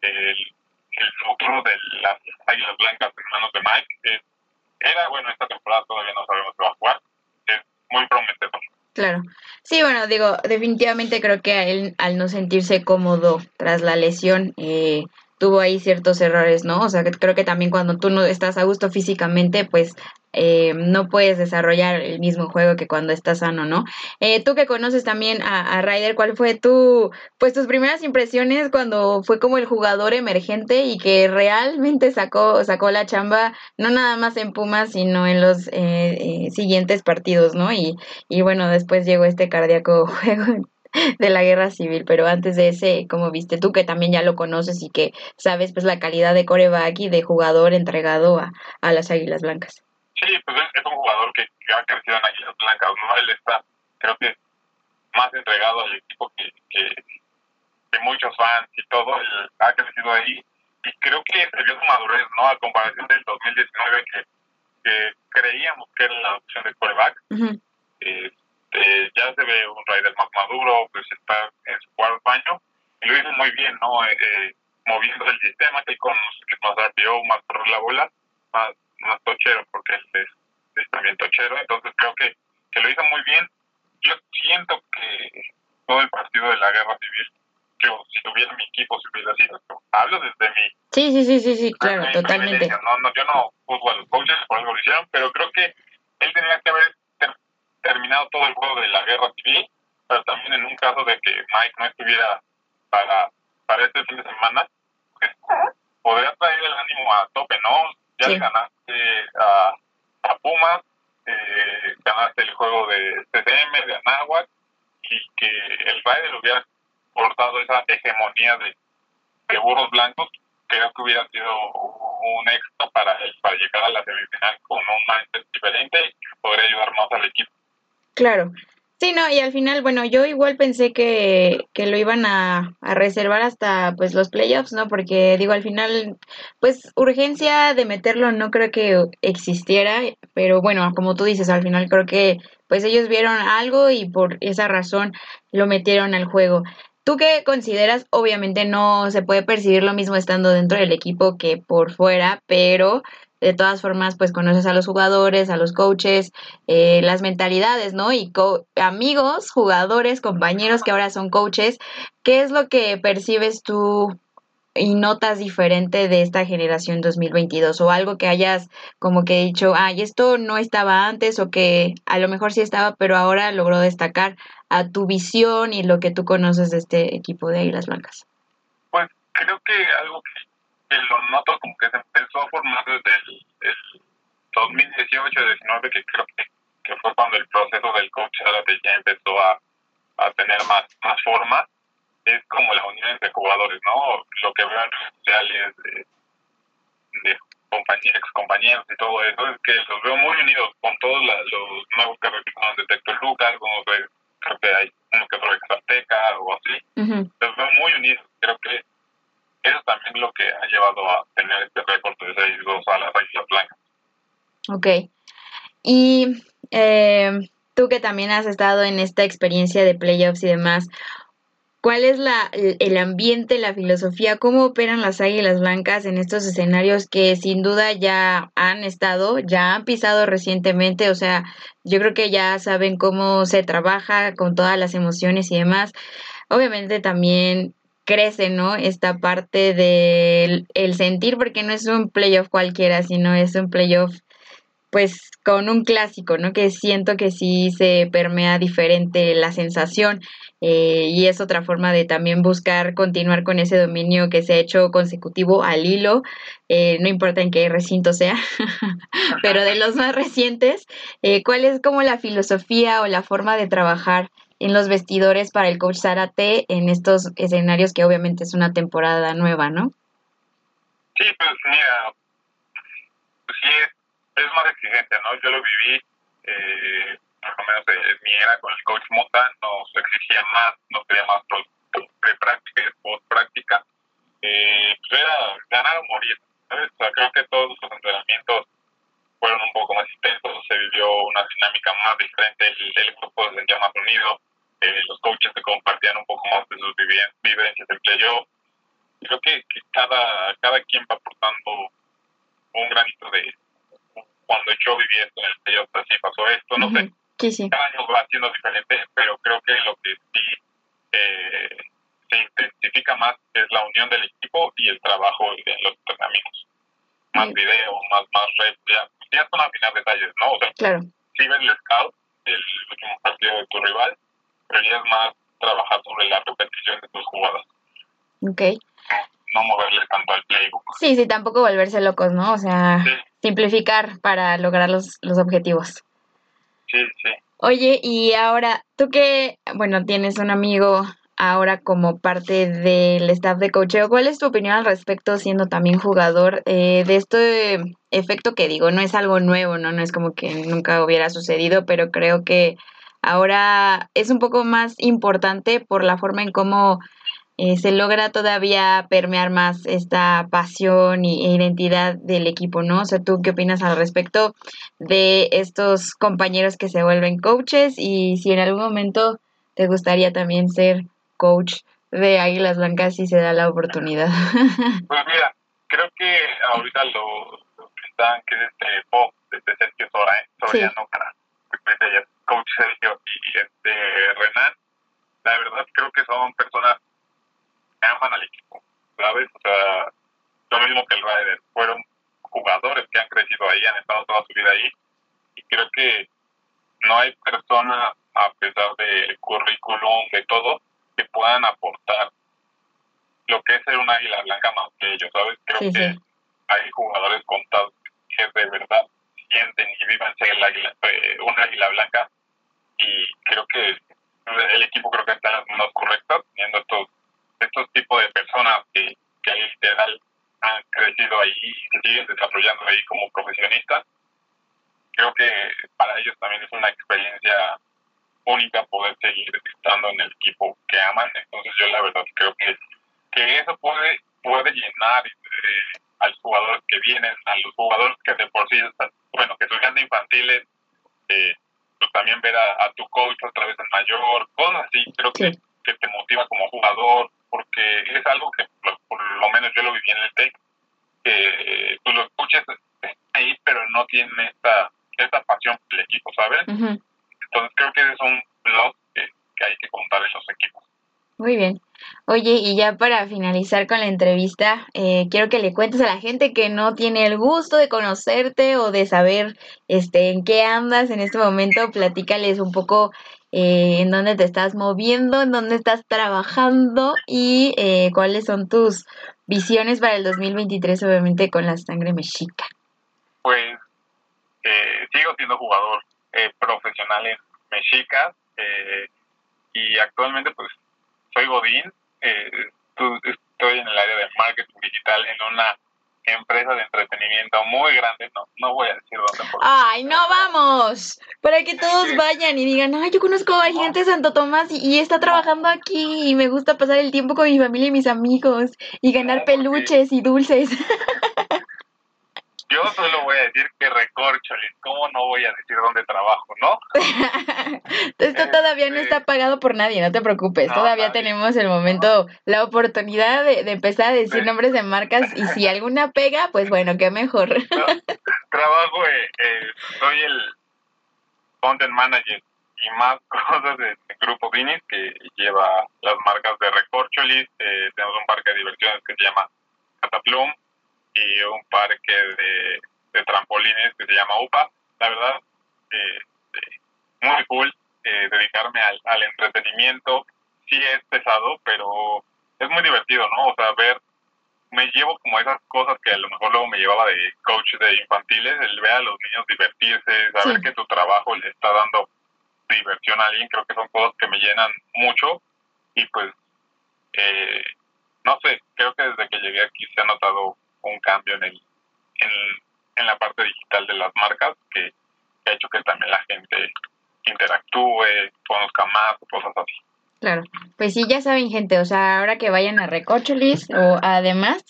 el, el futuro de las Águilas Blancas en manos de Mike es, era, bueno, esta temporada todavía no sabemos si va a jugar, es muy prometedor. Claro. Sí, bueno, digo, definitivamente creo que a él, al no sentirse cómodo tras la lesión, eh, tuvo ahí ciertos errores, ¿no? O sea, creo que también cuando tú no estás a gusto físicamente, pues eh, no puedes desarrollar el mismo juego que cuando estás sano, ¿no? Eh, tú que conoces también a, a Ryder, ¿cuál fue tu, pues tus primeras impresiones cuando fue como el jugador emergente y que realmente sacó, sacó la chamba, no nada más en Pumas, sino en los eh, siguientes partidos, ¿no? Y, y bueno, después llegó este cardíaco <laughs> juego de la guerra civil, pero antes de ese, como viste tú, que también ya lo conoces y que sabes pues la calidad de coreback y de jugador entregado a, a las Águilas Blancas. Sí, pues es, es un jugador que, que, ha crecido en Águilas Blancas, ¿no? Él está, creo que más entregado al equipo que, que, que muchos fans y todo, él ha crecido ahí y creo que se vio su madurez, ¿no? A comparación del 2019 que, que creíamos que era la opción de coreback. Uh -huh. eh, eh, ya se ve un Raider más maduro, pues está en su cuarto año y lo hizo muy bien, ¿no? Eh, moviendo el sistema que con más RPO, más correr la bola, más, más tochero, porque él es, es, también tochero, entonces creo que, que lo hizo muy bien. Yo siento que todo el partido de la guerra civil, yo si tuviera mi equipo, si hubiera sido, hablo desde mi... Sí, sí, sí, sí, sí claro, totalmente. No, no, yo no juzgo a los coaches por algo lo hicieron, pero creo que él tenía que haber terminado todo el juego de la guerra civil, pero también en un caso de que Mike no estuviera para, para este fin de semana, pues, podría traer el ánimo a tope, ¿no? Ya sí. ganaste a, a Pumas, eh, ganaste el juego de CCM, de Anáhuac, y que el Raider hubiera cortado esa hegemonía de, de burros blancos, creo que hubiera sido un éxito para él, para llegar a la semifinal con un mindset diferente y podría ayudar más al equipo. Claro. Sí, no, y al final, bueno, yo igual pensé que, que lo iban a, a, reservar hasta pues los playoffs, ¿no? Porque digo, al final, pues urgencia de meterlo no creo que existiera, pero bueno, como tú dices, al final creo que pues ellos vieron algo y por esa razón lo metieron al juego. ¿Tú qué consideras? Obviamente no se puede percibir lo mismo estando dentro del equipo que por fuera, pero de todas formas, pues conoces a los jugadores, a los coaches, eh, las mentalidades, ¿no? Y co amigos, jugadores, compañeros que ahora son coaches, ¿qué es lo que percibes tú y notas diferente de esta generación 2022 o algo que hayas como que dicho, ay, esto no estaba antes o que a lo mejor sí estaba, pero ahora logró destacar a tu visión y lo que tú conoces de este equipo de Águilas Blancas? Pues creo que algo que lo noto como que se empezó a formar desde el, el 2018-19, que creo que, que, fue cuando el proceso del coach árabe ya empezó a, a tener más, más forma, es como la unión entre jugadores, ¿no? Lo que veo en redes sociales de, de ex compañeros y todo eso, es que los veo muy unidos con todos los nuevos que reclutaron de Tecto Lucas, como creo que hay uno que otro de o así. Los veo muy unidos. Creo que eso también es lo que ha llevado a tener este récord de 6-2 a las Águilas Blancas. Ok. Y eh, tú que también has estado en esta experiencia de playoffs y demás, ¿Cuál es la, el ambiente, la filosofía? ¿Cómo operan las águilas blancas en estos escenarios que sin duda ya han estado, ya han pisado recientemente? O sea, yo creo que ya saben cómo se trabaja con todas las emociones y demás. Obviamente también crece, ¿no? Esta parte del el sentir, porque no es un playoff cualquiera, sino es un playoff pues con un clásico, ¿no? Que siento que sí se permea diferente la sensación eh, y es otra forma de también buscar continuar con ese dominio que se ha hecho consecutivo al hilo, eh, no importa en qué recinto sea, <laughs> pero de los más recientes, eh, ¿cuál es como la filosofía o la forma de trabajar en los vestidores para el coach Zárate en estos escenarios que obviamente es una temporada nueva, ¿no? Sí, pues mira, pues sí es más exigente, ¿no? Yo lo viví, eh, por lo menos en mi era con el coach Mota, nos exigía más, nos pedía más pre-práctica post-práctica. Eh, pues era ganar o morir, ¿sabes? O sea, creo que todos los entrenamientos fueron un poco más intensos, se vivió una dinámica más diferente, el, el grupo se sentía más unido, eh, los coaches se compartían un poco más de sus vivencias del playoff. Creo que, que cada, cada quien va aportando un granito de, cuando yo viví esto en el playoff, así pasó esto, no sé. Cada año va siendo diferente, pero creo que lo que sí eh, se intensifica más es la unión del equipo y el trabajo en los entrenamientos. Más videos, más, más reps, ya, ya son afinar detalles, ¿no? O sea, claro. sí ves el scout, el último partido de tu rival, es más trabajar sobre la repetición de tus jugadas. Ok. No, no moverles tanto al playbook. Sí, sí, tampoco volverse locos, ¿no? O sea, sí simplificar para lograr los, los objetivos. Sí, sí. Oye, y ahora, tú que, bueno, tienes un amigo ahora como parte del staff de cocheo, ¿cuál es tu opinión al respecto siendo también jugador eh, de este efecto que digo, no es algo nuevo, ¿no? No es como que nunca hubiera sucedido, pero creo que ahora es un poco más importante por la forma en cómo eh, se logra todavía permear más esta pasión e identidad del equipo, ¿no? O sea, ¿tú qué opinas al respecto de estos compañeros que se vuelven coaches y si en algún momento te gustaría también ser coach de Águilas Blancas si se da la oportunidad? <laughs> Pues mira, creo que ahorita lo, que están, que es este Bob, este Sergio Soriano, para coach Sergio y este Renan, la verdad creo que son personas aman al equipo, ¿sabes? O sea, lo mismo que el Ryder, fueron jugadores que han crecido ahí, han estado toda su vida ahí, y creo que no hay persona, a pesar del currículum, de todo, que puedan aportar lo que es ser un águila blanca más que ellos, ¿sabes? Creo que hay jugadores contados que de verdad sienten y viven ser el águila, eh, un águila blanca, y creo que el equipo creo que está en las manos correctas, teniendo estos estos tipos de personas que, que literal han crecido ahí y se siguen desarrollando ahí como profesionistas, creo que para ellos también es una experiencia única poder seguir estando en el equipo que aman. Entonces yo la verdad creo que, que eso puede, puede llenar eh, a los jugadores que vienen, a los jugadores que de por sí están, bueno, que son de infantiles, eh, pues también ver a, tu coach otra vez en mayor, cosas así, creo que, que te motiva como jugador, porque es algo que por, lo menos yo lo viví en el TEC, que tú lo escuchas ahí, pero no tiene esta, esta pasión por el equipo, ¿sabes? Entonces creo que es un que, que hay que contar en los equipos. Muy bien. Oye, y ya para finalizar con la entrevista, eh, quiero que le cuentes a la gente que no tiene el gusto de conocerte o de saber este, en qué andas en este momento, platícales un poco eh, en dónde te estás moviendo, en dónde estás trabajando y eh, cuáles son tus visiones para el 2023, obviamente con la sangre mexica. Pues eh, sigo siendo jugador profesional en Mexica y actualmente pues soy Godín, estoy en el área de marketing digital en una empresa de entretenimiento muy grande, no, no voy a decir dónde. Ay, no vamos, para que todos vayan y digan, ay, yo conozco a gente de Santo Tomás y, está trabajando aquí y me gusta pasar el tiempo con mi familia y mis amigos y ganar peluches y dulces. <laughs> Yo solo voy a decir que recorcholis, ¿cómo no voy a decir dónde trabajo, no? <laughs> Esto todavía no está este, pagado por nadie, no te preocupes. todavía tenemos el momento, la oportunidad de, empezar a decir nombres de marcas y si alguna pega, pues bueno, qué mejor. trabajo, eh, eh, soy el content manager y más <laughs> cosas de, Grupo Vinis que lleva las marcas de Recorcholis. Eh, tenemos un parque de diversiones que se llama Cataplum y un parque de, trampolines que se llama UPA. La verdad, eh, muy cool eh, dedicarme al, al entretenimiento. Sí es pesado, pero es muy divertido, ¿no? O sea, ver, me llevo como esas cosas que a lo mejor luego me llevaba de coach de infantiles, el ver a los niños divertirse, saber que tu trabajo le está dando diversión a alguien, creo que son cosas que me llenan mucho y pues, eh, no sé, creo que desde que llegué aquí se ha notado un cambio en, el, en, la parte digital de las marcas que, ha hecho que también la gente interactúe, conozca más, cosas así. Claro, pues sí, ya saben gente, o sea, ahora que vayan a Recocholis o además,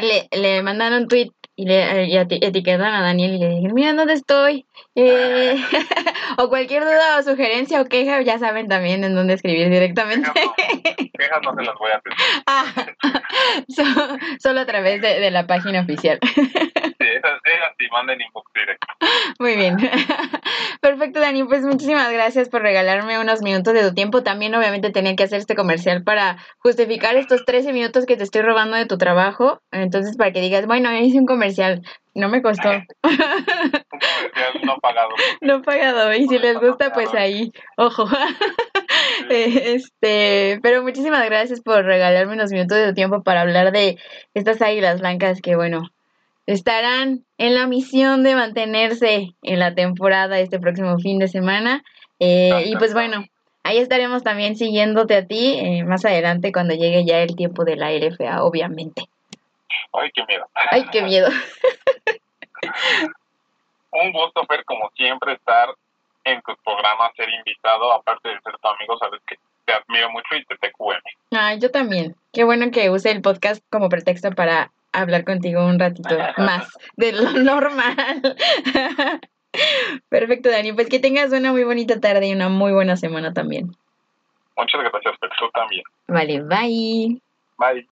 le, le mandan un tweet y le y etiquetan a Daniel y le dicen, mira dónde estoy. Eh, <laughs> o cualquier duda o sugerencia o queja, ya saben también en dónde escribir directamente. Quejas no, se las voy a hacer. <laughs> Ah, <laughs> solo a través de, de la página oficial. Sí, esas, esas sí, manden inbox directo. Muy bien. Perfecto, Dani. Pues muchísimas gracias por regalarme unos minutos de tu tiempo. También obviamente tenía que hacer este comercial para justificar estos 13 minutos que te estoy robando de tu trabajo. Entonces, para que digas, bueno, hice un comercial. No me costó. <laughs> un comercial no pagado. No pagado. Y si les gusta, pues ahí, ojo. <laughs> Este, pero muchísimas gracias por regalarme unos minutos de tu tiempo para hablar de estas águilas blancas que, bueno, estarán en la misión de mantenerse en la temporada este próximo fin de semana. Eh, y pues bueno, ahí estaremos también siguiéndote a ti eh, más adelante cuando llegue ya el tiempo de la LFA, obviamente. Ay, qué miedo. Ay, qué miedo. <laughs> Un gusto, Fer, como siempre, estar en tu programa, ser invitado, aparte de ser tu amigo, sabes que te admiro mucho y te TQM. Ay, yo también. Qué bueno que use el podcast como pretexto para hablar contigo un ratito <laughs> más de lo normal. <laughs> Perfecto, Dani. Pues que tengas una muy bonita tarde y una muy buena semana también. Muchas gracias, pero tú también. Vale, bye. Bye.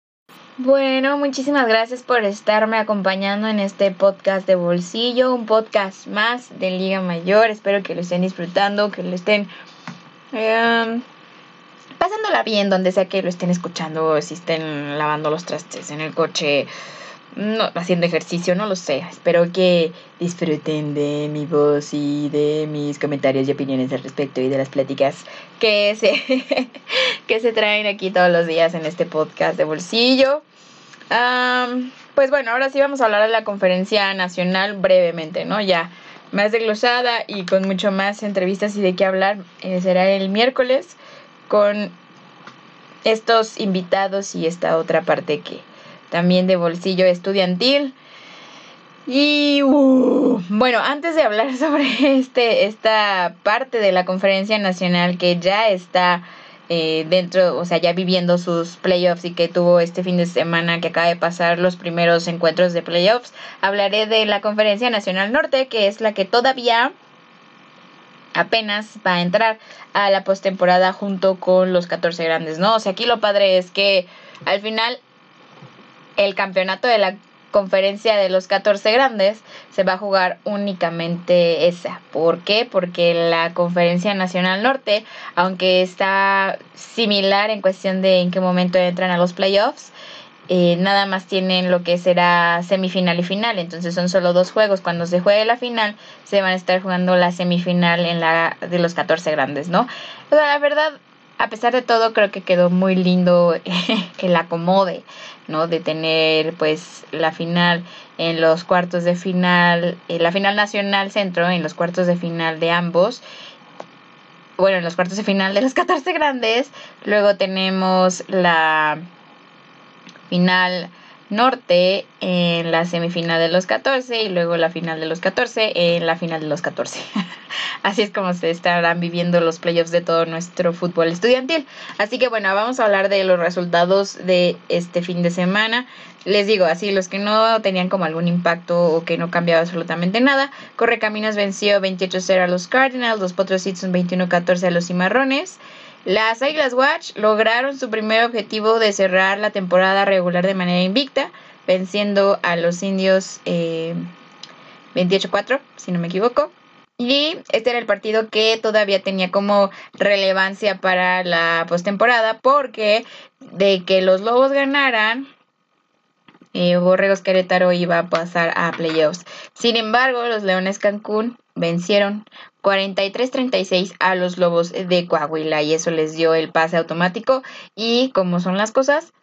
Bueno, muchísimas gracias por estarme acompañando en este podcast de bolsillo, un podcast más de Liga Mayor. Espero que lo estén disfrutando, que lo estén eh, pasándola bien donde sea que lo estén escuchando, si estén lavando los trastes en el coche, no, haciendo ejercicio, no lo sé. Espero que disfruten de mi voz y de mis comentarios y opiniones al respecto y de las pláticas que se, <laughs> que se traen aquí todos los días en este podcast de bolsillo. pues bueno, ahora sí vamos a hablar de la conferencia nacional brevemente, ¿no? Ya más desglosada y con mucho más entrevistas y de qué hablar eh, será el miércoles con estos invitados y esta otra parte que también de bolsillo estudiantil. Y uh, bueno, antes de hablar <laughs> sobre este, esta parte de la conferencia nacional que ya está eh, dentro, o sea, ya viviendo sus playoffs y que tuvo este fin de semana que acaba de pasar los primeros encuentros de playoffs, hablaré de la conferencia nacional norte, que es la que todavía apenas va a entrar a la postemporada junto con los 14 grandes, ¿no? O sea, aquí lo padre es que al final el campeonato de la conferencia de los 14 grandes se va a jugar únicamente esa. ¿Por qué? Porque la conferencia nacional norte, aunque está similar en cuestión de en qué momento entran a los playoffs, eh, nada más tienen lo que será semifinal y final, entonces son solo dos juegos. Cuando se juegue la final, se van a estar jugando la semifinal en la de los 14 grandes, ¿no? O sea, la verdad, a pesar de todo, creo que quedó muy lindo <laughs> el acomode, ¿no? De tener pues la final en los cuartos de final, eh, la final nacional centro en los cuartos de final de ambos. Bueno, en los cuartos de final de los 14 <laughs> grandes. Luego tenemos la final Norte en la semifinal de los 14 y luego la final de los 14 en la final de los 14. <laughs> Así es como se estarán viviendo los playoffs de todo nuestro fútbol estudiantil. Así que bueno, vamos a hablar de los resultados de este fin de semana. Les digo, así los que no tenían como algún impacto o que no cambiaba absolutamente nada. Correcaminos venció 28-0 a los Cardinals, los Potros Citizens 21-14 a los Cimarrones. Las Águilas Watch lograron su primer objetivo de cerrar la temporada regular de manera invicta, venciendo a los indios 28-4, eh, si no me equivoco. Y este era el partido que todavía tenía como relevancia para la postemporada, porque de que los Lobos ganaran, eh, Borregos Querétaro iba a pasar a playoffs. Sin embargo, los Leones Cancún vencieron 43-36 a los Lobos de Coahuila y eso les dio el pase automático y como son las cosas,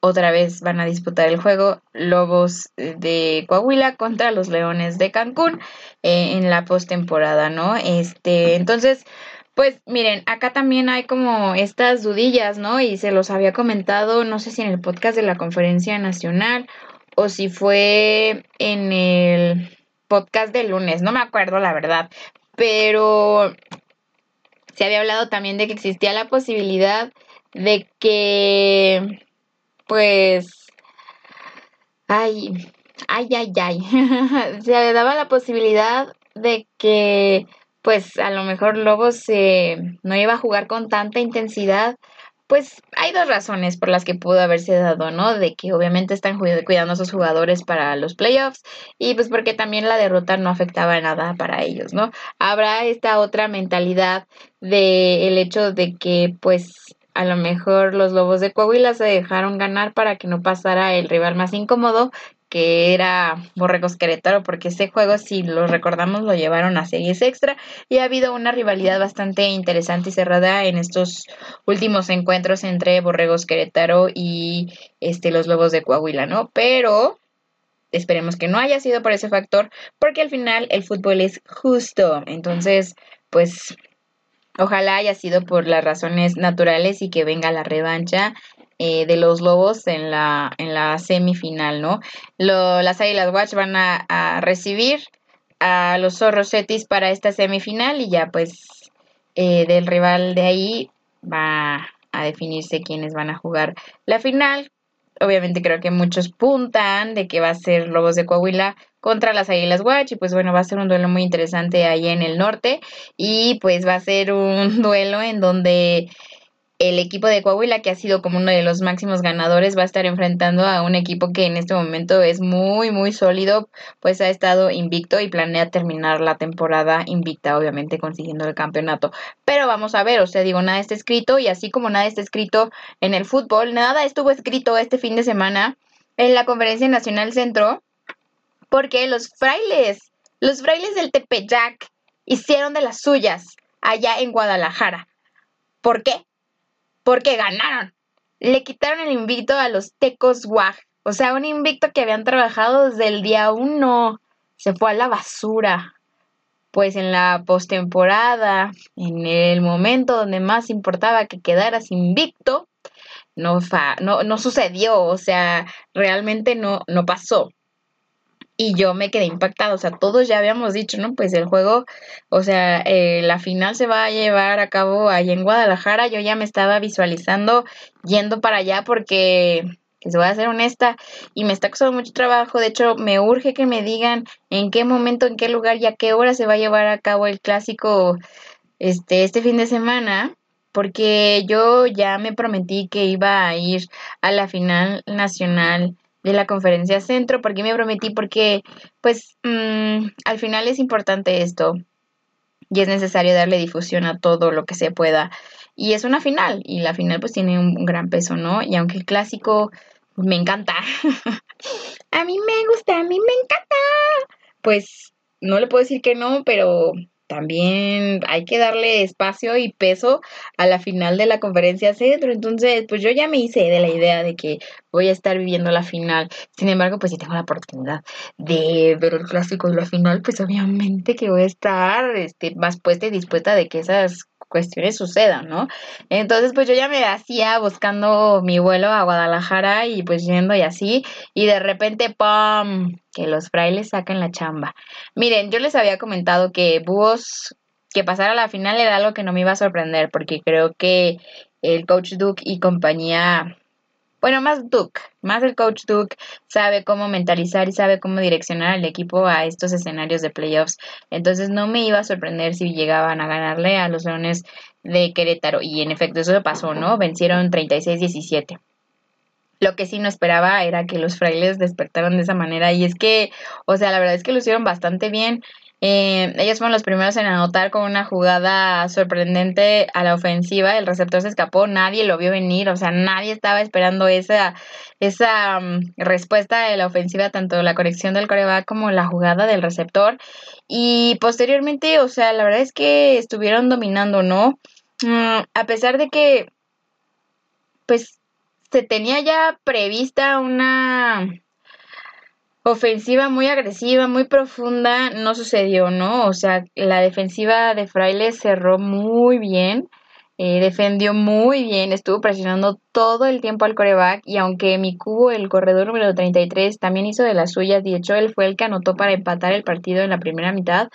otra vez van a disputar el juego Lobos de Coahuila contra los Leones de Cancún eh, en la postemporada, ¿no? Este, entonces, pues miren, acá también hay como estas dudillas, ¿no? Y se los había comentado, no sé si en el podcast de la conferencia nacional o si fue en el podcast de lunes, no me acuerdo la verdad, pero se había hablado también de que existía la posibilidad de que, pues, ay, ay, ay, ay, <laughs> se daba la posibilidad de que, pues, a lo mejor Lobos no iba a jugar con tanta intensidad pues hay dos razones por las que pudo haberse dado, ¿no? De que obviamente están cuidando a sus jugadores para los playoffs y pues porque también la derrota no afectaba nada para ellos, ¿no? Habrá esta otra mentalidad de el hecho de que pues a lo mejor los Lobos de Coahuila se dejaron ganar para que no pasara el rival más incómodo que era Borregos Querétaro, porque ese juego, si lo recordamos, lo llevaron a series extra y ha habido una rivalidad bastante interesante y cerrada en estos últimos encuentros entre Borregos Querétaro y este, los Lobos de Coahuila, ¿no? Pero esperemos que no haya sido por ese factor, porque al final el fútbol es justo. Entonces, pues Ojalá haya sido por las razones naturales y que venga la revancha eh, de los Lobos en la, en la semifinal, ¿no? las Águilas Watch van a, recibir a los Zorros Cetis para esta semifinal y ya pues eh, del rival de ahí va a definirse quiénes van a jugar la final. Obviamente creo que muchos puntan de que va a ser Lobos de Coahuila contra las Águilas Watch y pues bueno, va a ser un duelo muy interesante ahí en el norte y pues va a ser un <laughs> duelo en donde el equipo de Coahuila, que ha sido como uno de los máximos ganadores, va a estar enfrentando a un equipo que en este momento es muy, muy sólido, pues ha estado invicto y planea terminar la temporada invicta, obviamente consiguiendo el campeonato. Pero vamos a ver, o sea, digo, nada está escrito y así como nada está escrito en el fútbol, nada estuvo escrito este fin de semana en la Conferencia Nacional Centro, porque los frailes, los frailes del Tepeyac hicieron de las suyas allá en Guadalajara. ¿Por qué? Porque ganaron. Le quitaron el invicto a los Tecos Guaj. O sea, un invicto que habían trabajado desde el día uno. Se fue a la basura. Pues en la postemporada, en el momento donde más importaba que quedaras invicto, no, no, no sucedió. O sea, realmente no, no pasó y yo me quedé impactada, o sea, todos ya habíamos dicho, ¿no? Pues el juego, o sea, eh, la final se va a llevar a cabo allá en Guadalajara, yo ya me estaba visualizando yendo para allá porque, les voy a ser honesta, y me está costando mucho trabajo, de hecho, me urge que me digan en qué momento, en qué lugar y a qué hora se va a llevar a cabo el clásico este, este fin de semana, porque yo ya me prometí que iba a ir a la final nacional de la conferencia centro, porque me prometí, porque pues mm, al final es importante esto y es necesario darle difusión a todo lo que se pueda. Y es una final, y la final pues tiene un gran peso, ¿no? Y aunque el clásico me encanta, <laughs> a mí me gusta, a mí me encanta, pues no le puedo decir que no, pero también hay que darle espacio y peso a la final de la conferencia centro. Entonces, pues yo ya me hice de la idea de que voy a estar viviendo la final. Sin embargo, pues si tengo la oportunidad de ver el clásico de la final, pues obviamente que voy a estar este, más puesta y dispuesta de que esas cuestiones sucedan, ¿no? Entonces, pues yo ya me hacía buscando mi vuelo a Guadalajara y pues yendo y así, y de repente, ¡pum! que los frailes sacan la chamba. Miren, yo les había comentado que Búhos, que pasara a la final era algo que no me iba a sorprender, porque creo que el coach Duke y compañía bueno, más Duke, más el coach Duke sabe cómo mentalizar y sabe cómo direccionar al equipo a estos escenarios de playoffs. Entonces no me iba a sorprender si llegaban a ganarle a los Leones de Querétaro. Y en efecto eso pasó, ¿no? Vencieron 36-17. Lo que sí no esperaba era que los frailes despertaran de esa manera. Y es que, o sea, la verdad es que lo hicieron bastante bien. Eh, ellos fueron los primeros en anotar con una jugada sorprendente a la ofensiva. El receptor se escapó, nadie lo vio venir, o sea, nadie estaba esperando esa, esa mm, respuesta de la ofensiva, tanto la conexión del coreback como la jugada del receptor. Y posteriormente, o sea, la verdad es que estuvieron dominando, ¿no? Mm, a pesar de que, pues, se tenía ya prevista una ofensiva muy agresiva, muy profunda, no sucedió, ¿no? O sea, la defensiva de Fraile cerró muy bien. Eh, defendió muy bien, estuvo presionando todo el tiempo al coreback y aunque mi cubo, el corredor número 33, también hizo de las suyas, de hecho él fue el que anotó para empatar el partido en la primera mitad,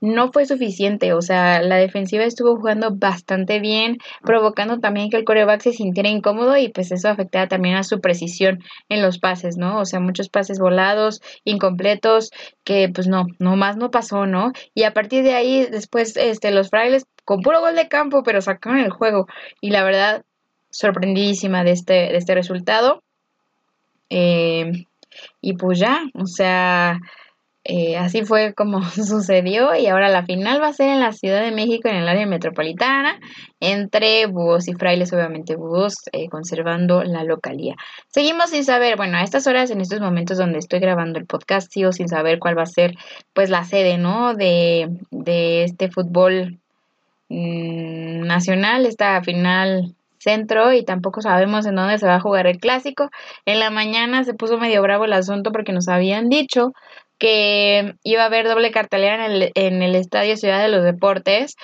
no fue suficiente, o sea, la defensiva estuvo jugando bastante bien, provocando también que el coreback se sintiera incómodo y pues eso afectaba también a su precisión en los pases, ¿no? O sea, muchos pases volados, incompletos, que pues no, no más no pasó, ¿no? Y a partir de ahí, después, este, los frailes con puro gol de campo, pero sacaron el juego. Y la verdad, sorprendidísima de este, de este resultado. Eh, y pues ya, o sea, eh, así fue como <laughs> sucedió y ahora la final va a ser en la Ciudad de México, en el área metropolitana, entre búhos y frailes, obviamente búhos, eh, conservando la localía. Seguimos sin saber, bueno, a estas horas, en estos momentos donde estoy grabando el podcast, sigo sin saber cuál va a ser pues la sede, ¿no? De, de este fútbol Mm, nacional, esta final centro y tampoco sabemos en dónde se va a jugar el clásico. En la mañana se puso medio bravo el asunto porque nos habían dicho que iba a haber doble cartelera en el, en el Estadio Ciudad de los Deportes,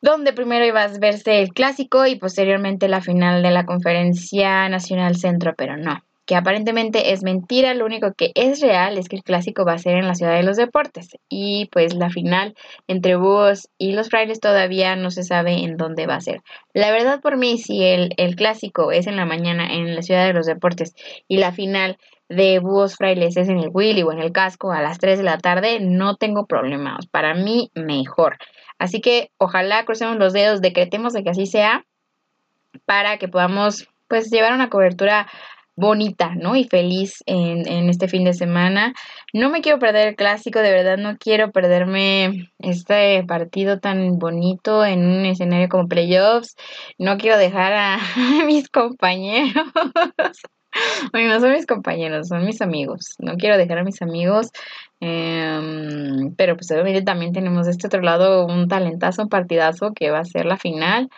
donde primero iba a verse el clásico y posteriormente la final de la Conferencia Nacional Centro, pero no que aparentemente es mentira, lo único que es real es que el clásico va a ser en la ciudad de los deportes y pues la final entre Búhos y los frailes todavía no se sabe en dónde va a ser. La verdad por mí, si el, el clásico es en la mañana en la ciudad de los deportes y la final de Búhos Frailes es en el Willy o en el casco a las 3 de la tarde, no tengo problemas. Para mí, mejor. Así que ojalá crucemos los dedos, decretemos de que así sea para que podamos pues llevar una cobertura bonita, ¿no? Y feliz en, en, este fin de semana. No me quiero perder el clásico, de verdad no quiero perderme este partido tan bonito en un escenario como playoffs. No quiero dejar a, <laughs> mis compañeros. Bueno, no son mis compañeros, son mis amigos. No quiero dejar a mis amigos. Eh, pero pues obviamente también tenemos de este otro lado un talentazo, un partidazo que va a ser la final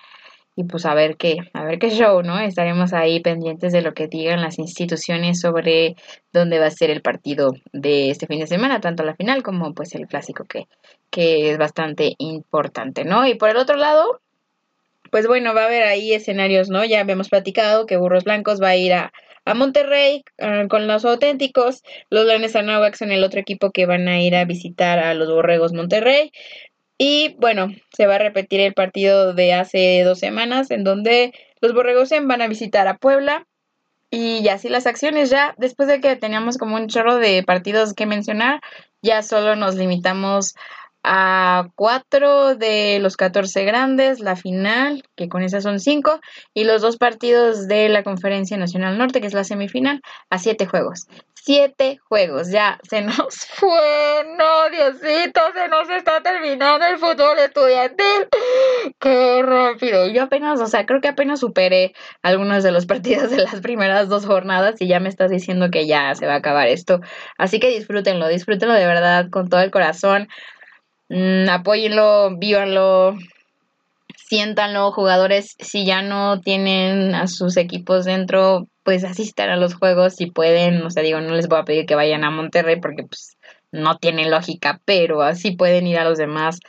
y pues a ver qué, a ver qué show, ¿no? Estaremos ahí pendientes de lo que digan las instituciones sobre dónde va a ser el partido de este fin de semana, tanto la final como pues el clásico que, que es bastante importante, ¿no? Y por el otro lado, pues bueno, va a haber ahí escenarios, ¿no? Ya habíamos platicado que Burros Blancos va a ir a, a Monterrey uh, con los auténticos, los Leones Anáhuac son el otro equipo que van a ir a visitar a los Borregos Monterrey, y bueno, se va a repetir el partido de hace dos semanas en donde los Borregosen van a visitar a Puebla. Y así las acciones ya, después de que teníamos como un chorro de partidos que mencionar, ya solo nos limitamos a cuatro de los 14 grandes, la final, que con esas son cinco, y los dos partidos de la Conferencia Nacional Norte, que es la semifinal, a siete juegos. Siete juegos, ya se nos <laughs> fue, no, Diosito, se nos está terminando el fútbol estudiantil. Qué rápido. Yo apenas, o sea, creo que apenas superé algunos de los <laughs> partidos de las primeras dos jornadas y ya me estás diciendo que ya se va a acabar esto. Así que disfrútenlo, disfrútenlo de verdad con todo el corazón. Mm, apóyenlo, vívanlo, siéntanlo, jugadores, si ya no tienen a sus equipos dentro, pues asistan a los juegos si pueden, o sea, digo, no les voy a pedir que vayan a Monterrey porque pues no tiene lógica, pero así pueden ir a los demás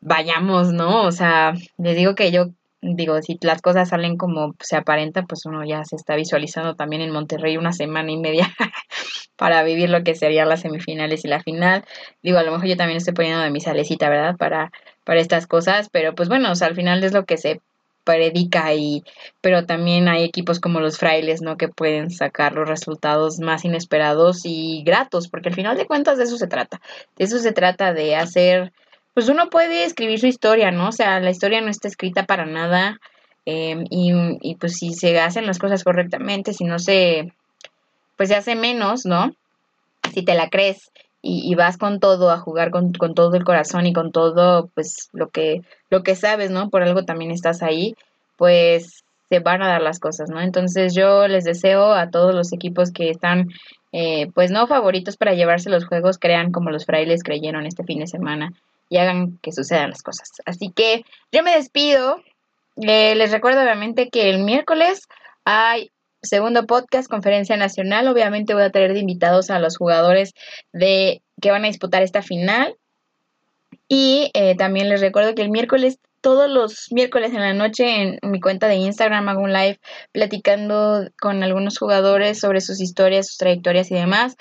vayamos, ¿no? O sea, les digo que yo digo, si las cosas salen como se aparenta, pues uno ya se está visualizando también en Monterrey una semana y media <laughs> para vivir lo que serían las semifinales y la final. Digo, a lo mejor yo también estoy poniendo de mi salecita, ¿verdad? Para, para estas cosas, pero pues bueno, o sea, al final es lo que se predica y pero también hay equipos como los frailes no que pueden sacar los resultados más inesperados y gratos porque al final de cuentas de eso se trata de eso se trata de hacer pues uno puede escribir su historia, ¿no? O sea, la historia no está escrita para nada em, y, y, pues si se hacen las cosas correctamente, si no se, pues se hace menos, ¿no? Si te la crees y, vas con todo a jugar con, con, todo el corazón y con todo, pues lo que, lo que sabes, ¿no? Por algo también estás ahí, pues se van a dar las cosas, ¿no? Entonces yo les deseo a todos los equipos que están, eh, pues no favoritos para llevarse los juegos, crean como los frailes creyeron este fin de semana y hagan que sucedan las cosas. Así que yo me despido. Eh, les recuerdo obviamente que el miércoles hay segundo podcast, conferencia nacional. Obviamente voy a tener de invitados a los jugadores de que van a disputar esta final. Y eh, también les recuerdo que el miércoles todos los miércoles en la noche en mi cuenta de Instagram hago un live platicando con algunos jugadores sobre sus historias, sus trayectorias y demás.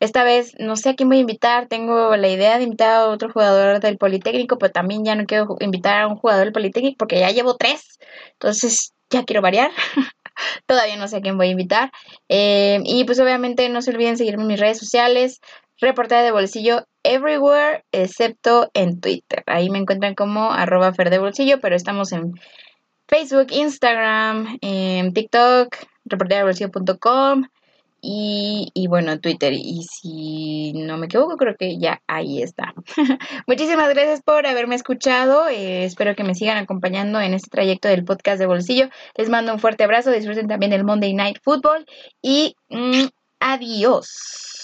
Esta vez no sé a quién voy a invitar, tengo la idea de invitar a otro jugador del Politécnico, pero también ya no quiero invitar a un jugador del Politécnico porque ya llevo tres, entonces ya quiero variar. <laughs> <laughs> Todavía no sé a quién voy a invitar. Eh, y pues obviamente no se olviden seguirme en mis redes sociales reportera de bolsillo everywhere excepto en Twitter. Ahí me encuentran como arroba fer de bolsillo, pero estamos en Facebook, Instagram, en TikTok, bolsillo.com y, y bueno, Twitter. Y si no me equivoco, creo que ya ahí está. <laughs> Muchísimas gracias por haberme escuchado. Eh, espero que me sigan acompañando en este trayecto del podcast de bolsillo. Les mando un fuerte abrazo. Disfruten también del Monday Night Football y mm, adiós.